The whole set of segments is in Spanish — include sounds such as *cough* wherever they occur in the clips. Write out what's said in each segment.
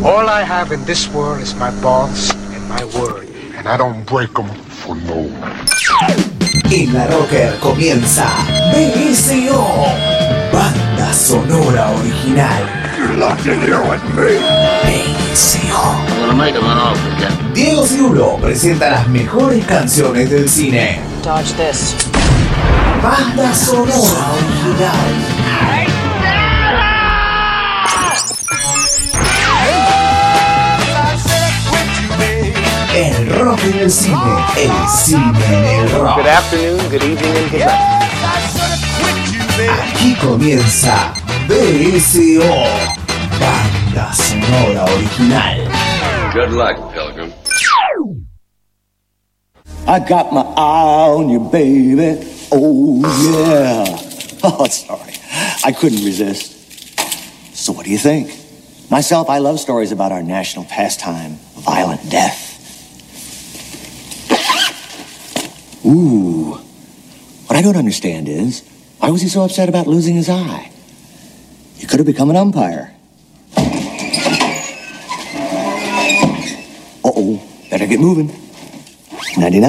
All I have in this world is my balls and my word. And I don't break them for no one. En la Rocker comienza BSO, banda sonora original. You're locked in here with me. BSO. I'm gonna make him an offer again. Diego Cirulo presenta las mejores canciones del cine. Dodge this. Banda sonora original. Rock en el cine, el cine en el rock. Good afternoon, good evening, and good night. Aquí comienza BSO, banda sonora original. Good luck, Pilgrim. I got my eye on you, baby. Oh, yeah. *laughs* Oh, sorry. I couldn't resist. So, what do you think? Myself, I love stories about our national pastime, violent death. Ooh. What I don't understand is why was he so upset about losing his eye? He could have become an umpire. Uh oh. Better get moving. Nighty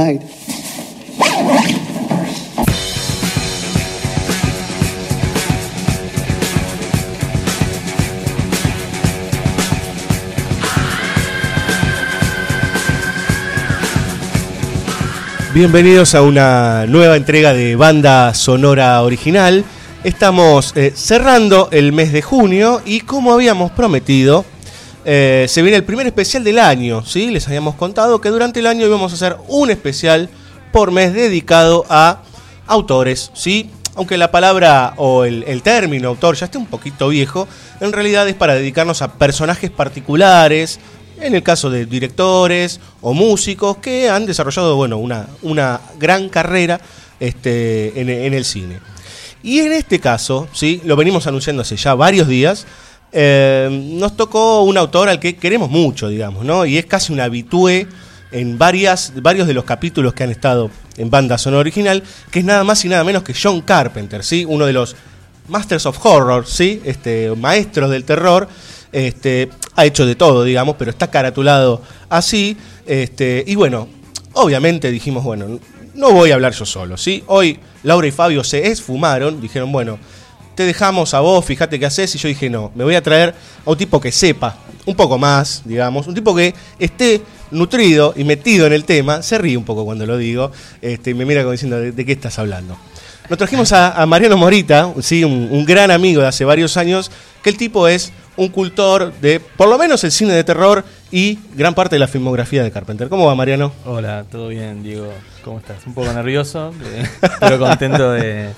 Bienvenidos a una nueva entrega de banda sonora original. Estamos eh, cerrando el mes de junio y como habíamos prometido, eh, se viene el primer especial del año. ¿sí? Les habíamos contado que durante el año íbamos a hacer un especial por mes dedicado a autores. ¿sí? Aunque la palabra o el, el término autor ya esté un poquito viejo, en realidad es para dedicarnos a personajes particulares, en el caso de directores o músicos que han desarrollado bueno, una, una gran carrera este, en, el cine. Y en este caso, ¿sí? lo venimos anunciando hace ya varios días, eh, nos tocó un autor al que queremos mucho, digamos, ¿no? Y es casi un habitué en varias, varios de los capítulos que han estado en banda sonora original, que es nada más y nada menos que John Carpenter, ¿sí? Uno de los Masters of Horror, ¿sí? Este, maestros del terror. Este, ha hecho de todo, digamos, pero está caratulado así. Este, y bueno, obviamente dijimos, bueno, no voy a hablar yo solo, ¿sí? Hoy Laura y Fabio se esfumaron, dijeron, bueno, te dejamos a vos, fíjate qué haces. Y yo dije, no, me voy a traer a un tipo que sepa un poco más, digamos, un tipo que esté nutrido y metido en el tema. Se ríe un poco cuando lo digo, este, y me mira como diciendo, ¿de, qué estás hablando? Nos trajimos a, a Mariano Morita, ¿sí? Un, un gran amigo de hace varios años, que el tipo es un cultor de, por lo menos, el cine de terror y gran parte de la filmografía de Carpenter. ¿Cómo va, Mariano? Hola, todo bien, Diego. ¿Cómo estás? Un poco nervioso, eh, *laughs* pero contento de,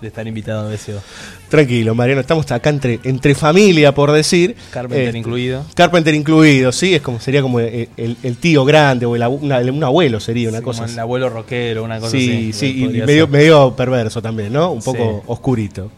de estar invitado a BSO. Tranquilo, Mariano, estamos acá entre, entre familia, por decir. Carpenter Este, incluido. Carpenter incluido, sí, es como sería como el, el- el tío grande o el una- un abuelo sería una Sí, cosa. como así. el abuelo rockero, una cosa Sí, así. sí, y podría medio, medio perverso también, ¿no? Un poco Sí. oscurito.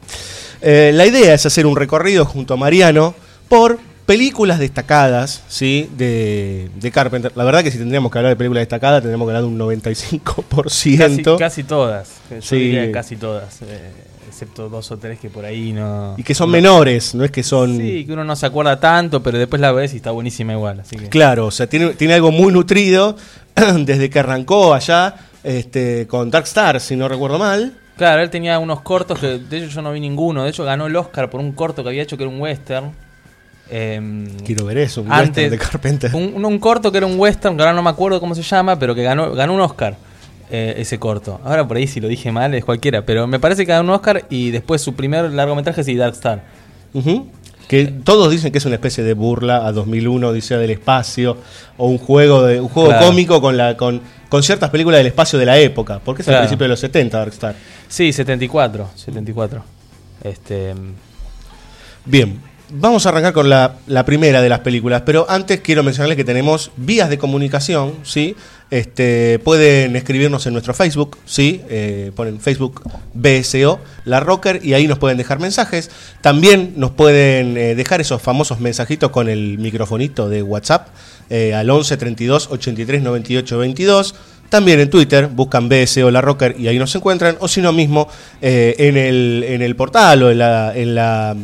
Eh, la idea es hacer un recorrido junto a Mariano por películas destacadas, ¿sí? De, de Carpenter. La verdad que si tendríamos que hablar de películas destacadas, tendríamos que hablar de un 95%. Casi, casi todas. Yo Sí. diría casi todas. eh, excepto dos o tres que por ahí no. Y que son no- menores, no es que son... Sí, que uno no se acuerda tanto, pero después la ves y está buenísima igual. Así que. Claro, o sea, tiene, tiene algo muy nutrido *clears throat* desde que arrancó allá este, con Dark Star, si no recuerdo mal. Claro, él tenía unos cortos que de hecho yo no vi ninguno. De hecho ganó el Oscar por un corto que había hecho que era un western. Em, Quiero ver eso, un antes- western de Carpenter. Un, corto que era un western, que ahora no me acuerdo cómo se llama, pero que ganó, ganó un Oscar. eh, ese corto. Ahora por ahí si lo dije mal es cualquiera, pero me parece que ganó un Oscar y después su primer largometraje es Dark Star. Ujú. Que todos dicen que es una especie de burla a 2001, Odisea del Espacio, o un juego de un juego Claro. cómico con la con, con ciertas películas del espacio de la época, porque es al Claro. principio de los 70 Dark Star. Sí, 74, 74. Este, Bien, vamos a arrancar con la, primera de las películas, pero antes quiero mencionarles que tenemos vías de comunicación, ¿sí? Este, pueden escribirnos en nuestro Facebook, ¿sí? Eh, ponen Facebook BSO, La Rocker, y ahí nos pueden dejar mensajes. También nos pueden eh, dejar esos famosos mensajitos con el microfonito de WhatsApp eh, al 11 32 83 98 22. También en Twitter buscan BSO La Rocker y ahí nos encuentran, o si no mismo eh, en, el, en el portal o en la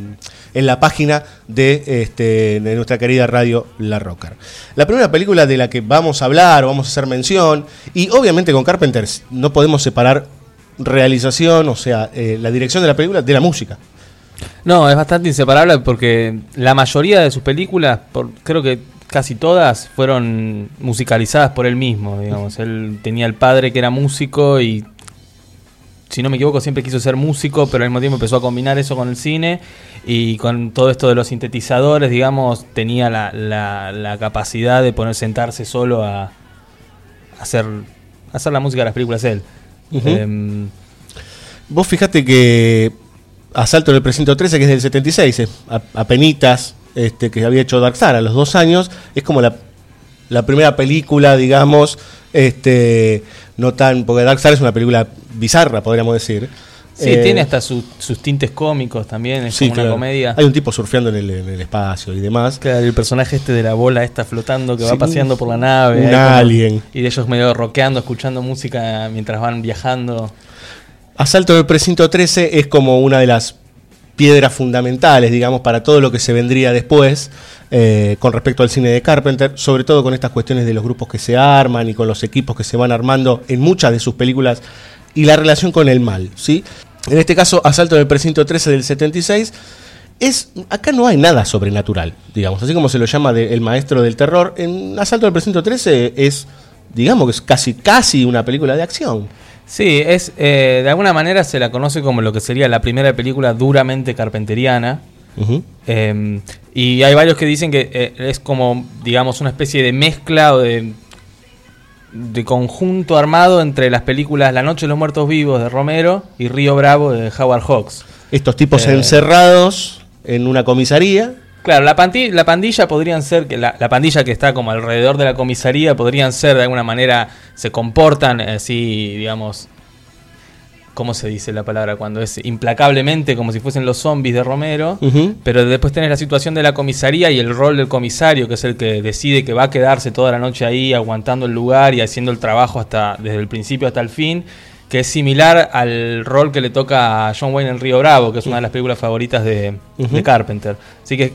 en la página de, este, de nuestra querida radio La Rocker. La primera película de la que vamos a hablar, vamos a hacer mención, y obviamente con Carpenter no podemos separar realización, o sea, eh, la dirección de la película, de la música. No, es bastante inseparable porque la mayoría de sus películas, creo que casi todas, fueron musicalizadas por él mismo. Digamos, él tenía el padre que era músico y, si no me equivoco, siempre quiso ser músico, pero al mismo tiempo empezó a combinar eso con el cine y con todo esto de los sintetizadores, digamos, tenía la, la, la capacidad de poner sentarse solo a, hacer, a hacer la música de las películas él. Ujú. Em, Vos fijate que Asalto en el Precinto 13, que es del 76, eh, a- apenitas, este, que había hecho Dark Star a los dos años, es como la, la primera película, digamos, este, no tan, porque Dark Star es una película bizarra, podríamos decir. sí, Eh, tiene hasta su- sus tintes cómicos también, es sí, como una comedia. Hay un tipo surfeando en el, en el espacio y demás. Claro, el personaje este de la bola esta flotando que Sí, va paseando por la nave. un ahí como- alien. y de ellos medio rockeando, escuchando música mientras van viajando. Asalto del Precinto 13 es como una de las piedras fundamentales, digamos, para todo lo que se vendría después eh, con respecto al cine de Carpenter, sobre todo con estas cuestiones de los grupos que se arman y con los equipos que se van armando en muchas de sus películas y la relación con el mal, ¿sí? En este caso, Asalto del Precinto 13 del 76 es acá no hay nada sobrenatural, digamos, así como se lo llama el maestro del terror, en Asalto del Precinto 13 es digamos que es casi casi una película de acción. Sí, es eh, de alguna manera se la conoce como lo que sería la primera película duramente carpenteriana. Eh, y hay varios que dicen que eh, es como, digamos, una especie de mezcla o de, de conjunto armado entre las películas La Noche de los Muertos Vivos de Romero y Río Bravo de Howard Hawks. Estos tipos Eh. encerrados en una comisaría. Claro, la, pandilla podrían ser, que la, la pandilla que está como alrededor de la comisaría podrían ser de alguna manera, se comportan así, digamos, ¿cómo se dice la palabra? Cuando es implacablemente como si fuesen los zombies de Romero, pero después tenés la situación de la comisaría y el rol del comisario, que es el que decide que va a quedarse toda la noche ahí aguantando el lugar y haciendo el trabajo hasta desde el principio hasta el fin, que es similar al rol que le toca a John Wayne en Río Bravo, que es una de las películas favoritas de, de. Carpenter. Así que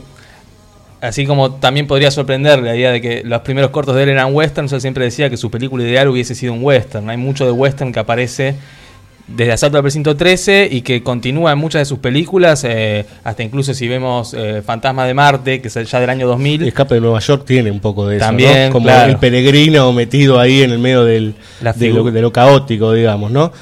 Así como también podría sorprender la idea de que los primeros cortos de él eran westerns, él siempre decía que su película ideal hubiese sido un western. Hay mucho de western que aparece desde Asalto al Precinto 13 y que continúa en muchas de sus películas, eh, hasta incluso si vemos eh, Fantasma de Marte, que es ya del año 2000. Escape de Nueva York tiene un poco de eso, También, ¿no? Como claro. el peregrino metido ahí en el medio del, de, lo, figu- de lo caótico, digamos, ¿no?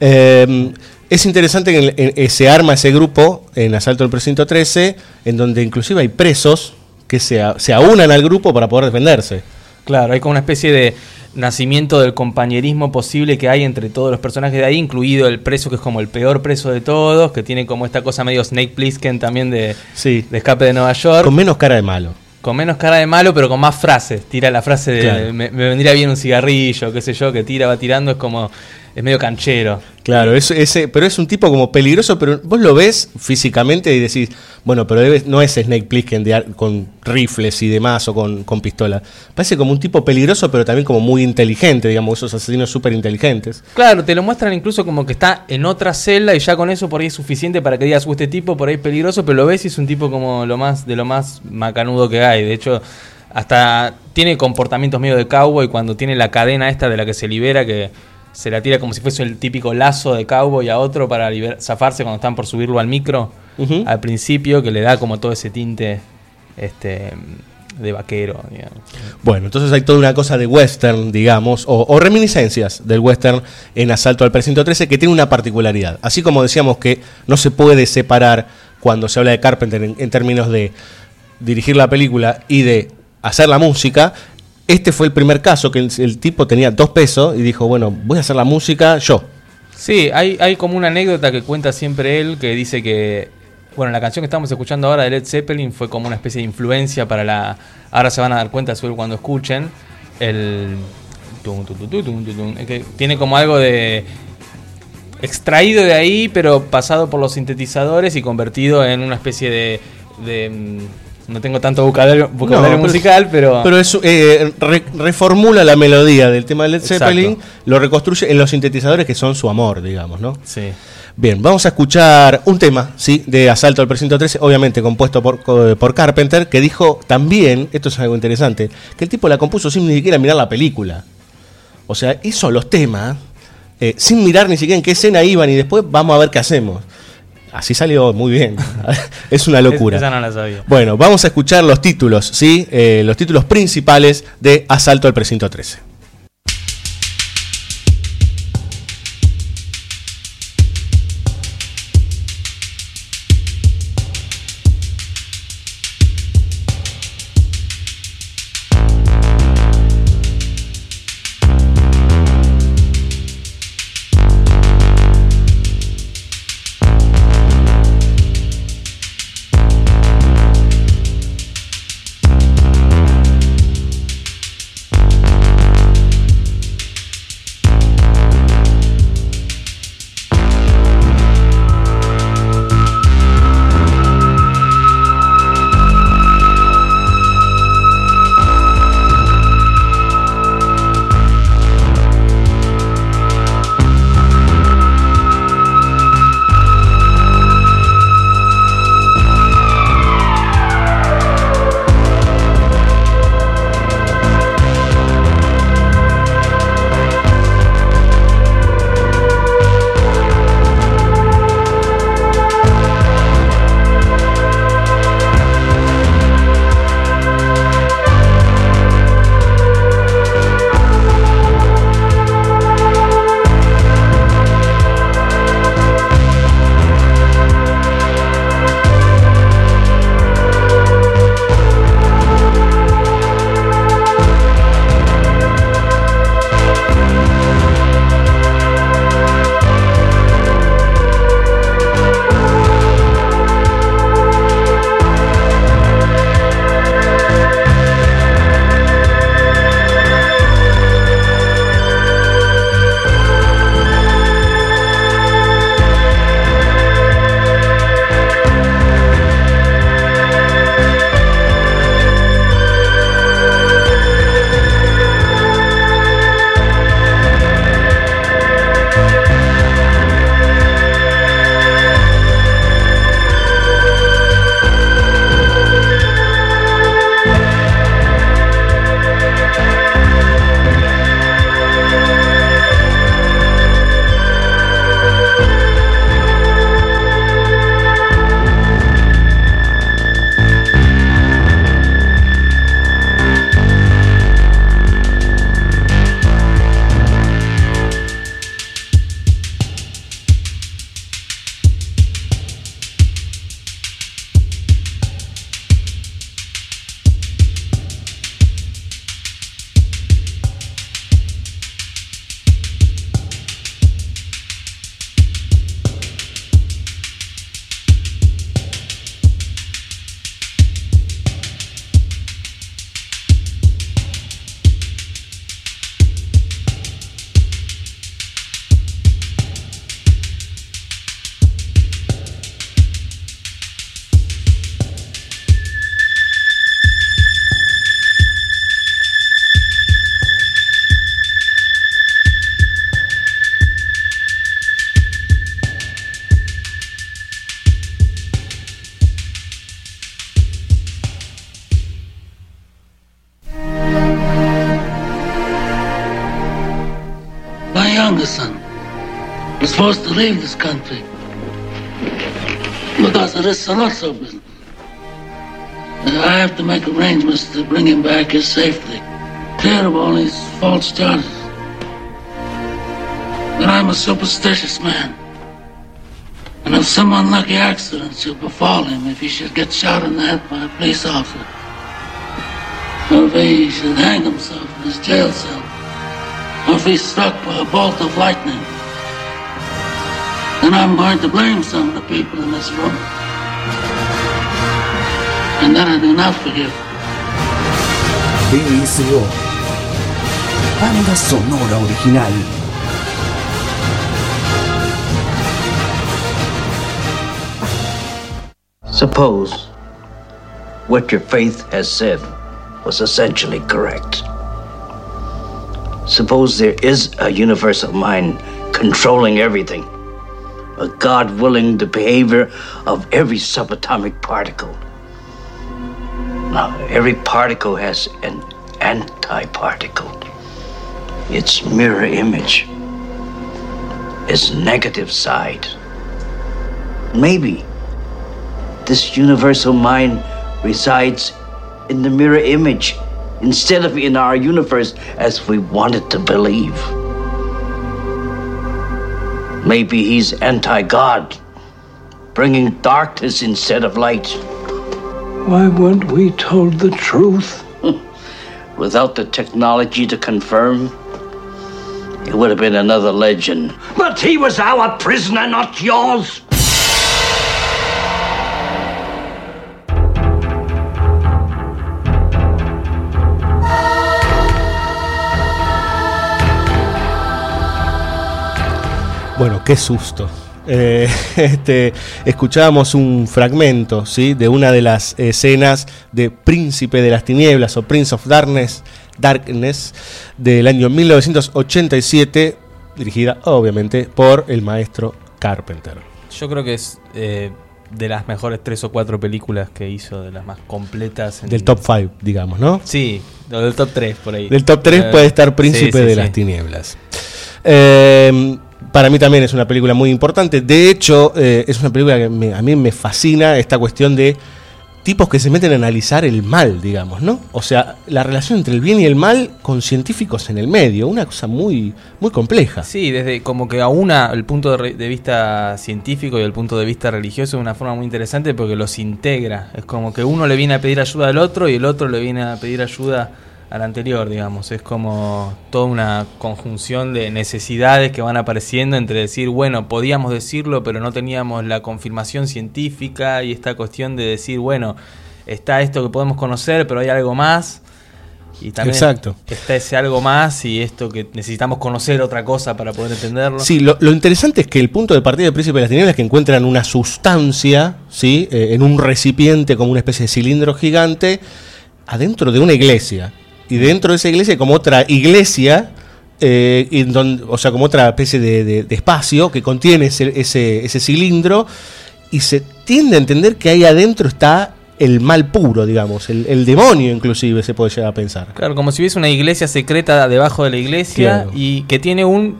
Eh, es interesante que en- en- se arma ese grupo en Asalto al Precinto 13, en donde inclusive hay presos que se, a- se aunan al grupo para poder defenderse. Claro, hay como una especie de nacimiento del compañerismo posible que hay entre todos los personajes de ahí, incluido el preso que es como el peor preso de todos, que tiene como esta cosa medio Snake Plissken también de, Sí. de escape de Nueva York. Con menos cara de malo. Con menos cara de malo, pero con más frases. Tira la frase de Claro. me, me vendría bien un cigarrillo, qué sé yo, que tira, va tirando, es como. Es medio canchero. Claro, es, ese, pero es un tipo como peligroso, pero vos lo ves físicamente y decís, bueno, pero no es Snake Plissken de con rifles y demás o con, con pistola. Parece como un tipo peligroso, pero también como muy inteligente, digamos, esos asesinos súper inteligentes. Claro, te lo muestran incluso como que está en otra celda y ya con eso por ahí es suficiente para que digas, "Uh, este tipo por ahí es peligroso, pero lo ves y es un tipo como lo más de lo más macanudo que hay. De hecho, hasta tiene comportamientos medio de cowboy cuando tiene la cadena esta de la que se libera que se la tira como si fuese el típico lazo de cowboy a otro para zafarse cuando están por subirlo al micro al principio que le da como todo ese tinte este de vaquero, digamos. Bueno, entonces hay toda una cosa de western, digamos, o, o reminiscencias del western en Asalto al Precinto 13 que tiene una particularidad. Así como decíamos que no se puede separar cuando se habla de Carpenter en, en términos de dirigir la película y de hacer la música, este fue el primer caso que el, tipo tenía dos pesos y dijo, bueno, voy a hacer la música yo. Sí, hay, hay como una anécdota que cuenta siempre él que dice que, bueno, la canción que estamos escuchando ahora de Led Zeppelin fue como una especie de influencia para la... Ahora se van a dar cuenta seguro cuando escuchen el... tiene como algo de... extraído de ahí, pero pasado por los sintetizadores y convertido en una especie de... de, mm, no tengo tanto vocabulario, vocabulario No, pero- musical, pero... Pero eso eh, re- reformula la melodía del tema de Led Exacto. Zeppelin, lo reconstruye en los sintetizadores que son su amor, digamos, ¿no? sí. Bien, vamos a escuchar un tema, ¿sí? De Asalto al Precinto 13, obviamente compuesto por, por Carpenter, que dijo también, esto es algo interesante, que el tipo la compuso sin ni siquiera mirar la película. O sea, hizo los temas eh, sin mirar ni siquiera en qué escena iban y después vamos a ver qué hacemos. Así salió muy bien. *laughs* es una locura. Esa no la sabía. Bueno, vamos a escuchar los títulos, ¿sí? Eh, los títulos principales de Asalto al Precinto 13. Leave this country because of this Sonoso business. I have to make arrangements to bring him back here safely, clear of all false charges. But I'm a superstitious man. And if some unlucky accident should befall him, if he should get shot in the head by a police officer, or if he should hang himself in his jail cell, or if he's struck by a bolt of lightning, then I'm going to blame some of the people in this room. And then I do not forgive. BSO. Banda sonora original. Suppose what your faith has said was essentially correct. Suppose there is a universal mind controlling everything, a God willing the behavior of every subatomic particle. Now, every particle has an antiparticle. Its mirror image, its negative side. Maybe this universal mind resides in the mirror image instead of in our universe as we wanted to believe. Maybe he's anti God, bringing darkness instead of light. Why weren't we told the truth? *laughs* Without the technology to confirm, it would have been another legend. But he was our prisoner, not yours. Bueno, qué susto. Eh, *laughs* este, escuchábamos un fragmento ¿sí? de una de las escenas de Príncipe de las Tinieblas o Prince of Darkness, Darkness del año 1987, dirigida obviamente por el maestro Carpenter. Yo creo que es eh, de las mejores tres o cuatro películas que hizo, de las más completas. en- Del top 5, digamos, ¿no? Sí, o del top 3 por ahí. Del top 3 Eh, puede estar Príncipe sí, sí, de sí. las Tinieblas. Eh, para mí también es una película muy importante. De hecho, eh, es una película que me- a mí me fascina esta cuestión de tipos que se meten a analizar el mal, digamos, ¿no? O sea, la relación entre el bien y el mal con científicos en el medio, una cosa muy, muy compleja. Sí, desde como que aúna el punto de, de vista científico y el punto de vista religioso de una forma muy interesante porque los integra. Es como que uno le viene a pedir ayuda al otro y el otro le viene a pedir ayuda al anterior, digamos. Es como toda una conjunción de necesidades que van apareciendo entre decir, bueno, podíamos decirlo, pero no teníamos la confirmación científica y esta cuestión de decir, bueno, está esto que podemos conocer, pero hay algo más. Y también Exacto. está ese algo más y esto que necesitamos conocer otra cosa para poder entenderlo. Sí, lo, lo interesante es que el punto de partida del Príncipe de las Tinieblas es que encuentran una sustancia, ¿sí? Eh, en un recipiente como una especie de cilindro gigante, adentro de una iglesia. Y dentro de esa iglesia hay como otra iglesia, eh, en donde- o sea, como otra especie de, de- de espacio que contiene ese, ese, ese cilindro, y se tiende a entender que ahí adentro está el mal puro, digamos, el, el demonio inclusive se puede llegar a pensar. Claro, como si hubiese una iglesia secreta debajo de la iglesia Claro. y que tiene un...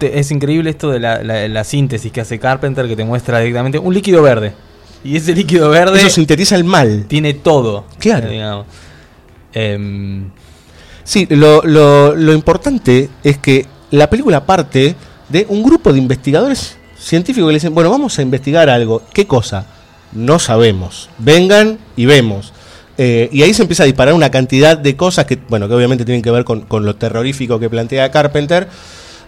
Es increíble esto de la, la- la síntesis que hace Carpenter que te muestra directamente un líquido verde. Y ese líquido verde Eso sintetiza el mal. tiene todo. Claro. eh, digamos. Sí, lo, lo- importante es que la película parte de un grupo de investigadores científicos que le dicen, bueno, vamos a investigar algo. ¿Qué cosa? No sabemos. Vengan y vemos. Eh, y ahí se empieza a disparar una cantidad de cosas que, bueno, que obviamente tienen que ver con, con lo terrorífico que plantea Carpenter,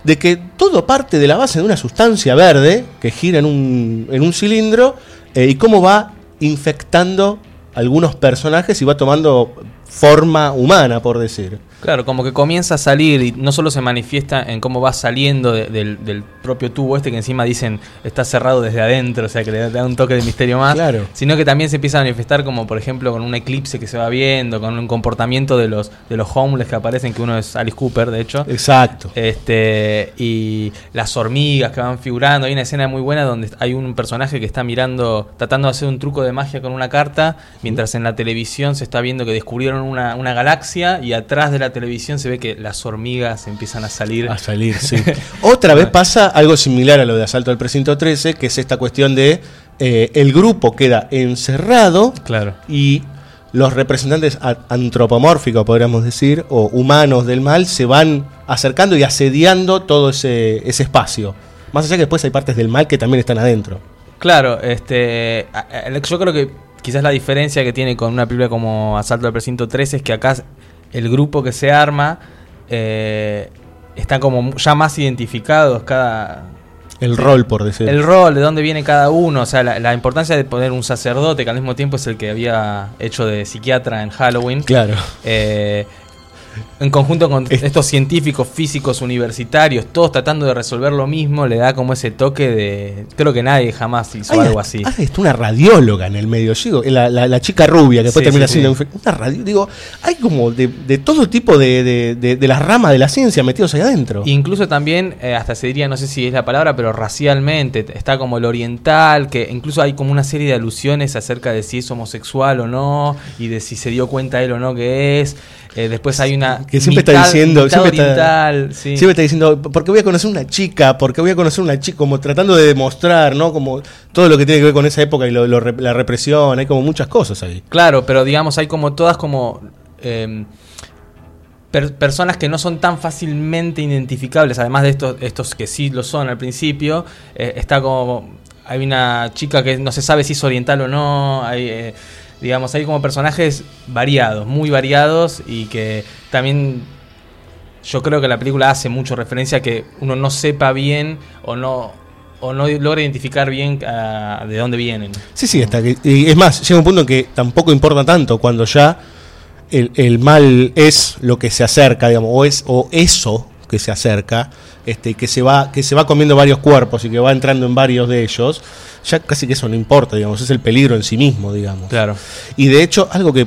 de que todo parte de la base de una sustancia verde que gira en un, en un cilindro eh, y cómo va infectando algunos personajes y va tomando forma humana, por decir. Claro, como que comienza a salir y no solo se manifiesta en cómo va saliendo de- del, del propio tubo este que encima dicen está cerrado desde adentro, o sea que le da un toque de misterio más, Claro. sino que también se empieza a manifestar como por ejemplo con un eclipse que se va viendo, con un comportamiento de los de los homeless que aparecen, que uno es Alice Cooper de hecho. Exacto. Este, y las hormigas que van figurando. Hay una escena muy buena donde hay un personaje que está mirando, tratando de hacer un truco de magia con una carta, mientras en la televisión se está viendo que descubrieron una, una galaxia y atrás de la televisión se ve que las hormigas empiezan a salir. A salir, sí. *laughs* Otra vez pasa algo similar a lo de Asalto al Precinto 13, que es esta cuestión de eh, el grupo queda encerrado Claro. y los representantes antropomórficos, podríamos decir, o humanos del mal, se van acercando y asediando todo ese, ese espacio. Más allá que después hay partes del mal que también están adentro. Claro, este, yo creo que quizás la diferencia que tiene con una película como Asalto al Precinto 13 es que acá el grupo que se arma eh, está como ya más identificados cada, El rol, por decir. El rol, de dónde viene cada uno, o sea, la, la importancia de poner un sacerdote que al mismo tiempo es el que había hecho de psiquiatra en Halloween. Claro. Eh, en conjunto con estos científicos físicos universitarios, todos tratando de resolver lo mismo, le da como ese toque de. Creo que nadie jamás hizo algo así. Está una radióloga en el medio, Llego, la, la, la chica rubia que después Sí, termina sí, siendo sí. una radio. Digo, hay como de, de todo tipo de, de, de- de las ramas de la ciencia metidos ahí adentro. Incluso también, eh, hasta se diría, no sé si es la palabra, pero racialmente, está como el oriental, que incluso hay como una serie de alusiones acerca de si es homosexual o no, y de si se dio cuenta él o no que es. Eh, después hay una... que siempre está diciendo, siempre está, oriental, sí. siempre está diciendo, porque voy a conocer una chica, porque voy a conocer una chica, como tratando de demostrar, ¿no? Como todo lo que tiene que ver con esa época y lo- lo la represión, hay como muchas cosas ahí. Claro, pero digamos, hay como todas como... eh, per- personas que no son tan fácilmente identificables, además de estos, estos que sí lo son al principio, eh, está como... Hay una chica que no se sabe si es oriental o no, hay... eh, digamos, hay como personajes variados, muy variados y que también yo creo que la película hace mucho referencia a que uno no sepa bien o no o no logra identificar bien ah, de dónde vienen. Sí, sí, está. que- Y es más, llega un punto en que tampoco importa tanto cuando ya el, el mal es lo que se acerca, digamos, o es o eso que se acerca, este, que se va que se va comiendo varios cuerpos y que va entrando en varios de ellos, ya casi que eso no importa, digamos, es el peligro en sí mismo, digamos. Claro. Y de hecho, algo que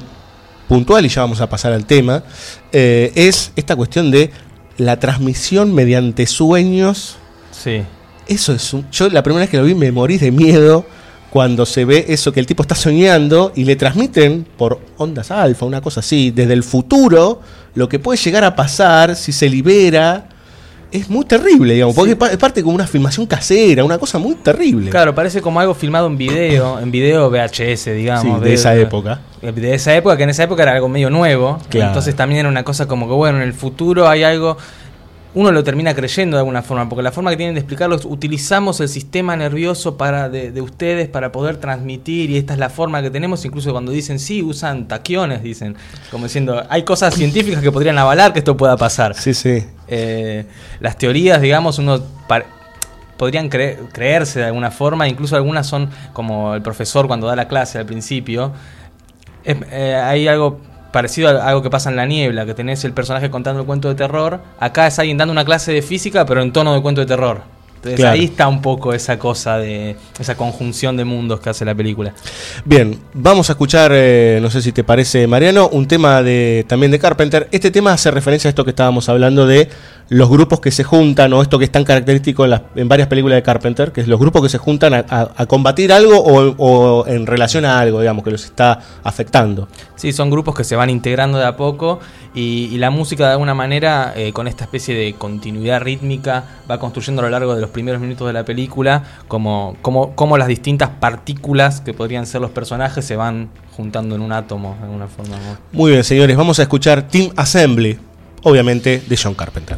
puntual, y ya vamos a pasar al tema, eh, es esta cuestión de la transmisión mediante sueños Sí. eso es un, yo la primera vez que lo vi me morí de miedo cuando se ve eso que el tipo está soñando y le transmiten por ondas alfa, una cosa así, desde el futuro, lo que puede llegar a pasar si se libera. Es muy terrible, digamos, porque es pa- es parte como una filmación casera, una cosa muy terrible. Claro, parece como algo filmado en video, en video VHS, digamos. Sí, de esa época. De esa época, que en esa época era algo medio nuevo. Claro. Entonces también era una cosa como que, bueno, en el futuro hay algo. Uno lo termina creyendo de alguna forma, porque la forma que tienen de explicarlo es utilizamos el sistema nervioso para de, de ustedes para poder transmitir, y esta es la forma que tenemos, incluso cuando dicen sí, usan taquiones, dicen, como diciendo, hay cosas científicas que podrían avalar que esto pueda pasar. Sí, sí. Eh, las teorías, digamos, uno podrían cre- creerse de alguna forma, incluso algunas son como el profesor cuando da la clase al principio. Eh, hay algo parecido a algo que pasa en la niebla, que tenés el personaje contando el cuento de terror. Acá es alguien dando una clase de física, pero en tono de cuento de terror. Entonces Claro. ahí está un poco esa cosa de esa conjunción de mundos que hace la película. Bien, vamos a escuchar, eh, no sé si te parece, Mariano, un tema de también de Carpenter. Este tema hace referencia a esto que estábamos hablando de los grupos que se juntan, o esto que es tan característico en, las- en varias películas de Carpenter, que es los grupos que se juntan a, a- a combatir algo o, o en relación a algo, digamos, que los está afectando. Sí, son grupos que se van integrando de a poco y, y la música de alguna manera, eh, con esta especie de continuidad rítmica, va construyendo a lo largo de los primeros minutos de la película como, como, como las distintas partículas que podrían ser los personajes se van juntando en un átomo de alguna forma. Muy bien, señores, vamos a escuchar Team Assembly, obviamente de John Carpenter.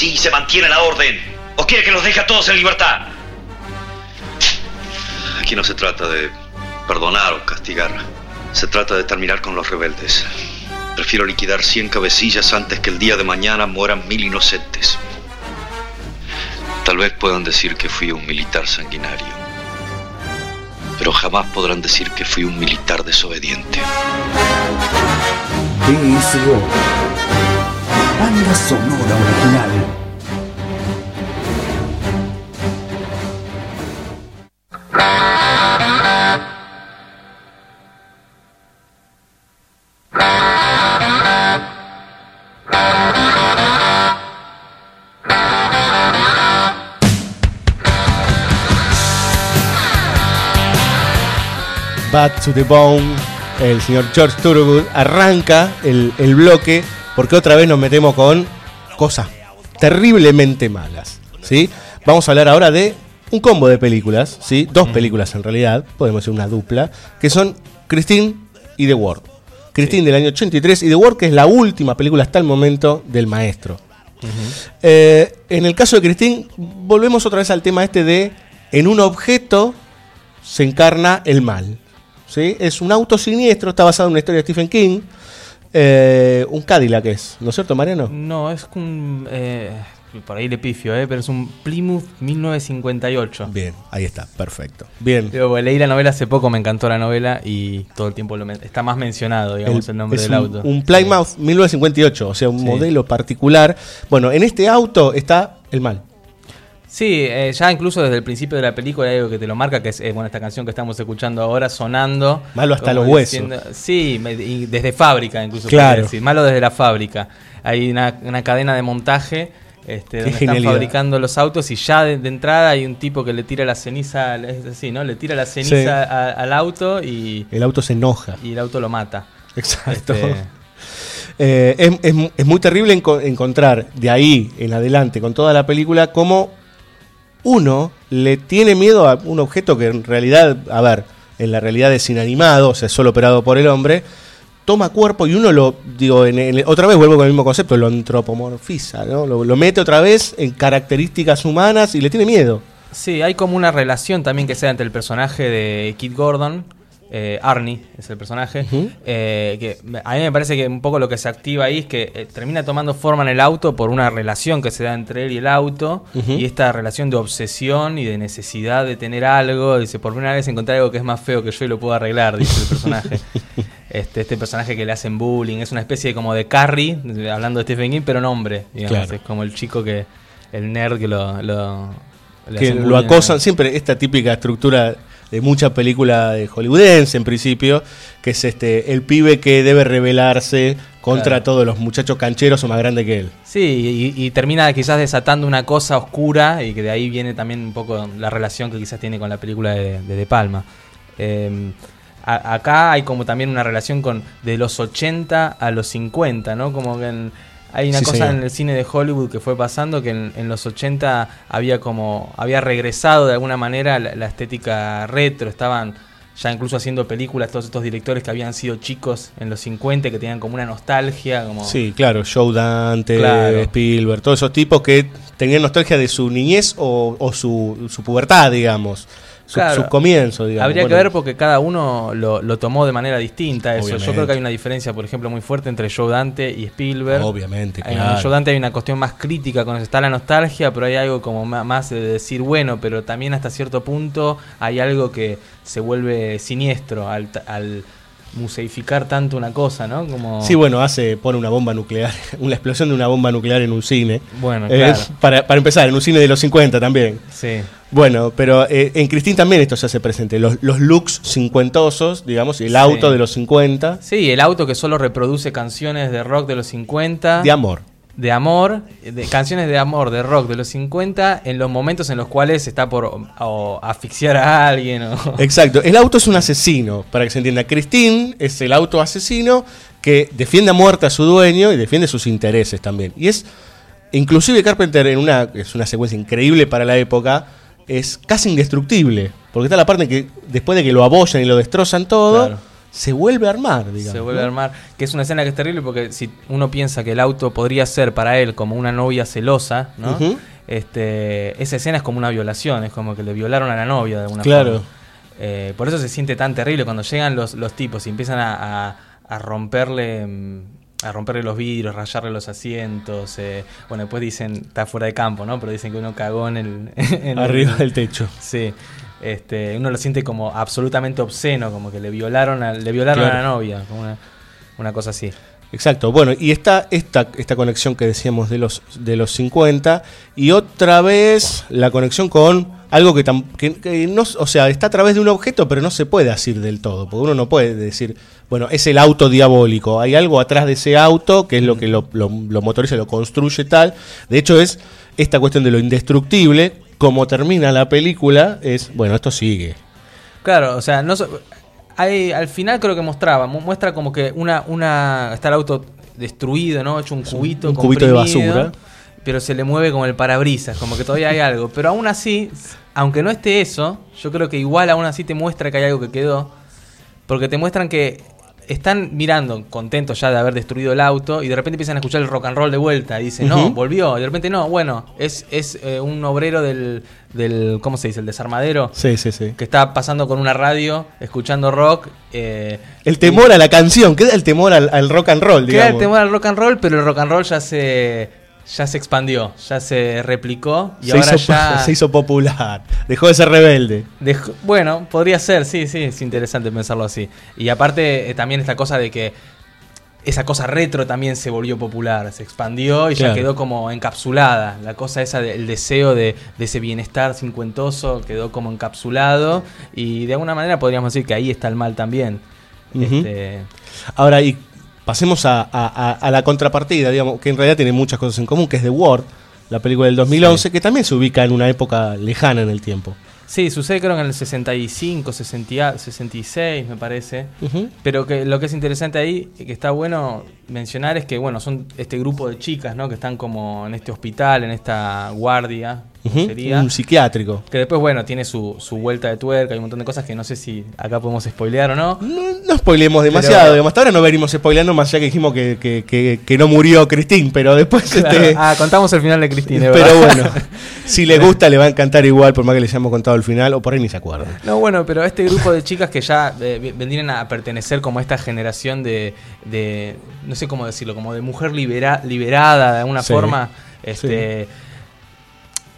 Capitán, sí, se mantiene la orden. ¿O quiere que los deje a todos en libertad? Aquí no se trata de perdonar o castigar. Se trata de terminar con los rebeldes. Prefiero liquidar 100 cabecillas antes que el día de mañana mueran mil inocentes. Tal vez puedan decir que fui un militar sanguinario, pero jamás podrán decir que fui un militar desobediente. Banda sonora original. Bad to the Bone, el señor George Thorogood arranca el, el bloque porque otra vez nos metemos con cosas terriblemente malas. ¿sí? Vamos a hablar ahora de un combo de películas, ¿sí? dos películas en realidad, podemos decir una dupla, que son Christine y The World. Christine del año 83 y The World que es la última película hasta el momento del maestro. Eh, en el caso de Christine, volvemos otra vez al tema este de en un objeto se encarna el mal. ¿sí? Es un auto siniestro, está basado en una historia de Stephen King. Eh, un Cadillac es, ¿no es cierto, Mariano? No, es un. eh, por ahí le pifio, eh, pero es un Plymouth 1958. Bien, ahí está, perfecto. Bien. Digo, leí la novela hace poco, me encantó la novela y todo el tiempo lo está más mencionado, digamos, el, nombre es del un, auto. Un Plymouth 1958, o sea, un Sí. modelo particular. Bueno, en este auto está el mal. Sí, eh, ya incluso desde el principio de la película hay algo que te lo marca, que es eh, bueno, esta canción que estamos escuchando ahora sonando. Malo hasta los huesos. sí, me- y desde fábrica incluso. Claro. decir, malo desde la fábrica. Hay una, una cadena de montaje este, donde están fabricando los autos y ya de, de entrada hay un tipo que le tira la ceniza, es así, ¿no? Le tira la ceniza Sí. a- al auto y, El auto se enoja. y el auto lo mata. Exacto. Este, *laughs* Eh, es, es- es muy terrible enco- encontrar de ahí en adelante con toda la película cómo uno le tiene miedo a un objeto que en realidad, a ver, en la realidad es inanimado, o sea, es solo operado por el hombre, toma cuerpo y uno lo, digo, en otra vez vuelvo con el mismo concepto, lo antropomorfiza, ¿no? Lo, lo mete otra vez en características humanas y le tiene miedo. Sí, hay como una relación también que sea entre el personaje de Kit Gordon, eh, Arnie es el personaje, eh, que a mí me parece que un poco lo que se activa ahí es que eh, termina tomando forma en el auto por una relación que se da entre él y el auto, y esta relación de obsesión y de necesidad de tener algo, dice, por primera vez encontré algo que es más feo que yo y lo puedo arreglar, dice el personaje. *laughs* Este, este personaje que le hacen bullying, es una especie como de Carrie, hablando de Stephen King, pero en hombre, digamos, Claro. es como el chico que, el nerd que lo... lo le que lo acosan, siempre esta típica estructura de mucha película de hollywoodense en principio, que es este el pibe que debe rebelarse contra Claro. todos los muchachos cancheros o más grandes que él. Sí, y, y termina quizás desatando una cosa oscura y que de ahí viene también un poco la relación que quizás tiene con la película de De, De Palma. Eh, a- acá hay como también una relación con de los 80 a los 50, ¿no? Como que en- hay una Sí, cosa señor. en el cine de Hollywood que fue pasando que en, en los 80 había como había regresado de alguna manera la, la estética retro, estaban ya incluso haciendo películas todos estos directores que habían sido chicos en los 50 que tenían como una nostalgia, como Sí, claro, Joe Dante, Claro. Spielberg, todos esos tipos que tenían nostalgia de su niñez o, o su, su pubertad, digamos, su, Claro. su comienzo, digamos. Habría que ver porque cada uno lo, lo tomó de manera distinta. Eso. Yo creo que hay una diferencia, por ejemplo, muy fuerte entre Joe Dante y Spielberg. Obviamente, En claro. Joe Dante hay una cuestión más crítica con eso. Está la nostalgia, pero hay algo como más de decir, bueno, pero también hasta cierto punto hay algo que se vuelve siniestro al, al museificar tanto una cosa, ¿no? Como... Sí, bueno, hace, pone una bomba nuclear, *laughs* una explosión de una bomba nuclear en un cine. Bueno, claro. para, para empezar, en un cine de los 50 también. Sí. Bueno, pero eh, en Christine también esto se hace presente. Los, los looks cincuentosos, digamos, el Sí. auto de los 50, Sí, el auto que solo reproduce canciones de rock de los 50. de amor. De amor, de canciones de amor de rock de los 50 en los momentos en los cuales está por o, o asfixiar a alguien o *laughs* Exacto, el auto es un asesino, para que se entienda. Christine es el auto asesino que defiende a muerte a su dueño y defiende sus intereses también. Y es, inclusive Carpenter en una, es una secuencia increíble para la época, es casi indestructible, porque está la parte en que después de que lo abollan y lo destrozan todo, Claro. Se vuelve a armar, digamos. Se vuelve ¿no? a armar. Que es una escena que es terrible porque si uno piensa que el auto podría ser para él como una novia celosa, ¿no? Este, esa escena es como una violación, es como que le violaron a la novia de alguna Claro. forma. Eh, por eso se siente tan terrible cuando llegan los, los tipos y empiezan a, a- a romperle. mm, A romperle los vidrios, rayarle los asientos. eh, bueno, después dicen, está fuera de campo, ¿no? Pero dicen que uno cagó en el. *laughs* en el- Arriba del techo. Sí. Este, uno lo siente como absolutamente obsceno, como que le violaron a, le violaron Claro. a la novia, como una, una cosa así. Exacto, bueno, y está esta, esta conexión que decíamos de los, de los 50 y otra vez la conexión con algo que, tam- que- que no, o sea, está a través de un objeto, pero no se puede decir del todo, porque uno no puede decir, bueno, es el auto diabólico, hay algo atrás de ese auto que es lo que lo, lo, lo motoriza, lo construye tal, de hecho es esta cuestión de lo indestructible, como termina la película, es, bueno, esto sigue. Claro, o sea, no so- hay, al final creo que mostraba, mu- muestra como que una, una está el auto destruido, ¿no? Hecho un cubito, un cubito de basura. pero se le mueve como el parabrisas, como que todavía hay algo. Pero aún así, aunque no esté eso, yo creo que igual aún así te muestra que hay algo que quedó, porque te muestran que están mirando, contentos ya de haber destruido el auto, y de repente empiezan a escuchar el rock and roll de vuelta, y dicen, no, volvió, y de repente no, bueno, es, es eh, un obrero del, del, ¿cómo se dice? El desarmadero Sí, sí, sí. que está pasando con una radio, escuchando rock. eh, El temor a la canción, queda el temor al, al rock and roll, queda digamos. el temor al rock and roll, pero el rock and roll ya se ya se expandió, ya se replicó y se, ahora hizo, ya *laughs* se hizo popular, dejó de ser rebelde. dejó- bueno, podría ser, sí, sí, es interesante pensarlo así. Y aparte eh, también esta cosa de que esa cosa retro también se volvió popular, se expandió y Claro. ya quedó como encapsulada. La cosa esa del deseo de, de ese bienestar cincuentoso quedó como encapsulado y de alguna manera podríamos decir que ahí está el mal también. Este, Ahora, y pasemos a, a- a- a la contrapartida, digamos, que en realidad tiene muchas cosas en común, que es The Ward, la película del 2011, que también se ubica en una época lejana en el tiempo. Sí, sucede creo que en el 65, 60, y a- 66 me parece. Pero que lo que es interesante ahí, que está bueno mencionar, es que bueno, son este grupo de chicas, ¿no? Que están como en este hospital, en esta guardia, Sería. Un psiquiátrico. Que después, bueno, tiene su, su vuelta de tuerca, hay un montón de cosas que no sé si acá podemos spoilear o no. No, no spoilemos demasiado, Pero- digamos, hasta ahora no venimos spoileando, más allá que dijimos que, que- que- que no murió Christine, pero después... este, Ah, contamos el final de Cristina. pero bueno, *laughs* si le gusta le va a encantar igual, por más que les hayamos contado el final, o por ahí ni se acuerdan. No, bueno, pero este grupo de chicas que ya eh, vendrían a pertenecer como a esta generación de, de, no sé cómo decirlo, como de mujer libera- liberada de alguna Sí, forma, este,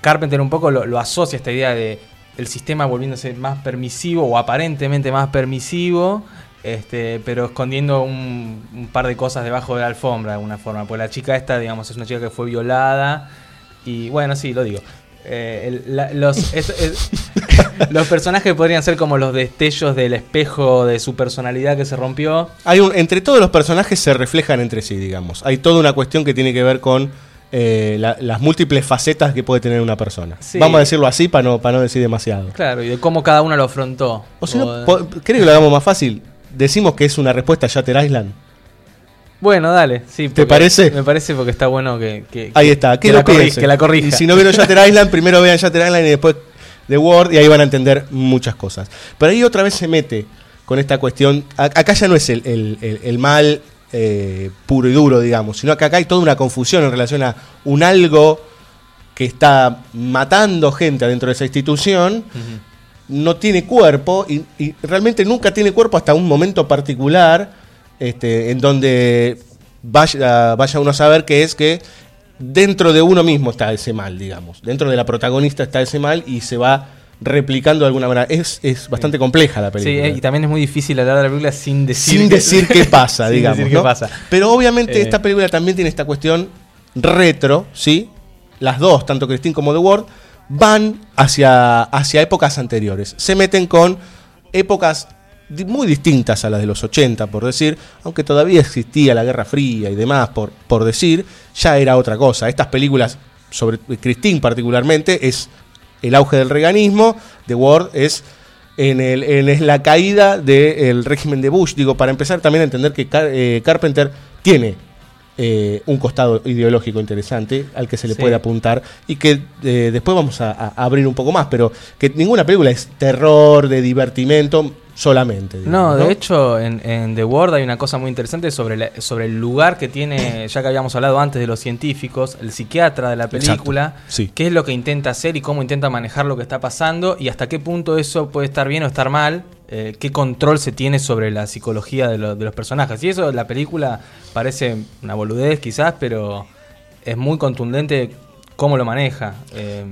Carpenter un poco lo, asocia a esta idea de el sistema volviéndose más permisivo o aparentemente más permisivo, este, pero escondiendo un, par de cosas debajo de la alfombra de alguna forma. Pues la chica esta, digamos, es una chica que fue violada y bueno, sí, lo digo. Eh, los, *laughs* *laughs* los personajes podrían ser como los destellos del espejo de su personalidad que se rompió. Hay un, entre todos los personajes se reflejan entre sí, digamos. Hay toda una cuestión que tiene que ver con eh, la- las múltiples facetas que puede tener una persona. Sí. Vamos a decirlo así para no, para no decir demasiado. Claro, y de cómo cada uno lo afrontó. O si no, O- po- ¿cree que lo hagamos más fácil? Decimos que es una respuesta a Shatter Island. Bueno, dale. Sí, ¿Te parece? Me parece porque está bueno que, que- Ahí está, que, que, lo la, corrija, que la corrija. Y si no vieron Shatter Island, primero vean Shatter Island y después The Word y ahí van a entender muchas cosas. Pero ahí otra vez se mete con esta cuestión. Acá ya no es el, el- el- el mal eh, puro y duro, digamos, sino que acá hay toda una confusión en relación a un algo que está matando gente adentro de esa institución. No tiene cuerpo y, y realmente nunca tiene cuerpo hasta un momento particular este, en donde vaya, vaya uno a saber que es que dentro de uno mismo está ese mal, digamos. Dentro de la protagonista está ese mal y se va replicando de alguna manera. Es, es bastante compleja la Sí, película. eh, y también es muy difícil hablar de la película sin decir, sin decir qué *laughs* pasa, sin digamos. decir qué pasa. Pero obviamente Eh. esta película también tiene esta cuestión retro, ¿sí? Las dos, tanto Christine como The Ward, van hacia, hacia épocas anteriores. Se meten con épocas muy distintas a las de los 80, por decir, aunque todavía existía la Guerra Fría y demás, por, por decir, ya era otra cosa. Estas películas, sobre Christine particularmente, es el auge del reganismo, The Ward es en, el, en es la caída del régimen de Bush. Digo, para empezar también a entender que Car- eh, Carpenter tiene eh, un costado ideológico interesante al que se le Sí. puede apuntar y que eh, después vamos a, a abrir un poco más, pero que ninguna película es terror, de divertimento, solamente. digamos, No, de hecho, en, en The World hay una cosa muy interesante sobre, la- sobre el lugar que tiene, ya que habíamos hablado antes de los científicos, el psiquiatra de la película, Exacto, sí. qué es lo que intenta hacer y cómo intenta manejar lo que está pasando y hasta qué punto eso puede estar bien o estar mal, eh, qué control se tiene sobre la psicología de, lo- de los personajes. Y eso la película parece una boludez quizás, pero es muy contundente cómo lo maneja. eh,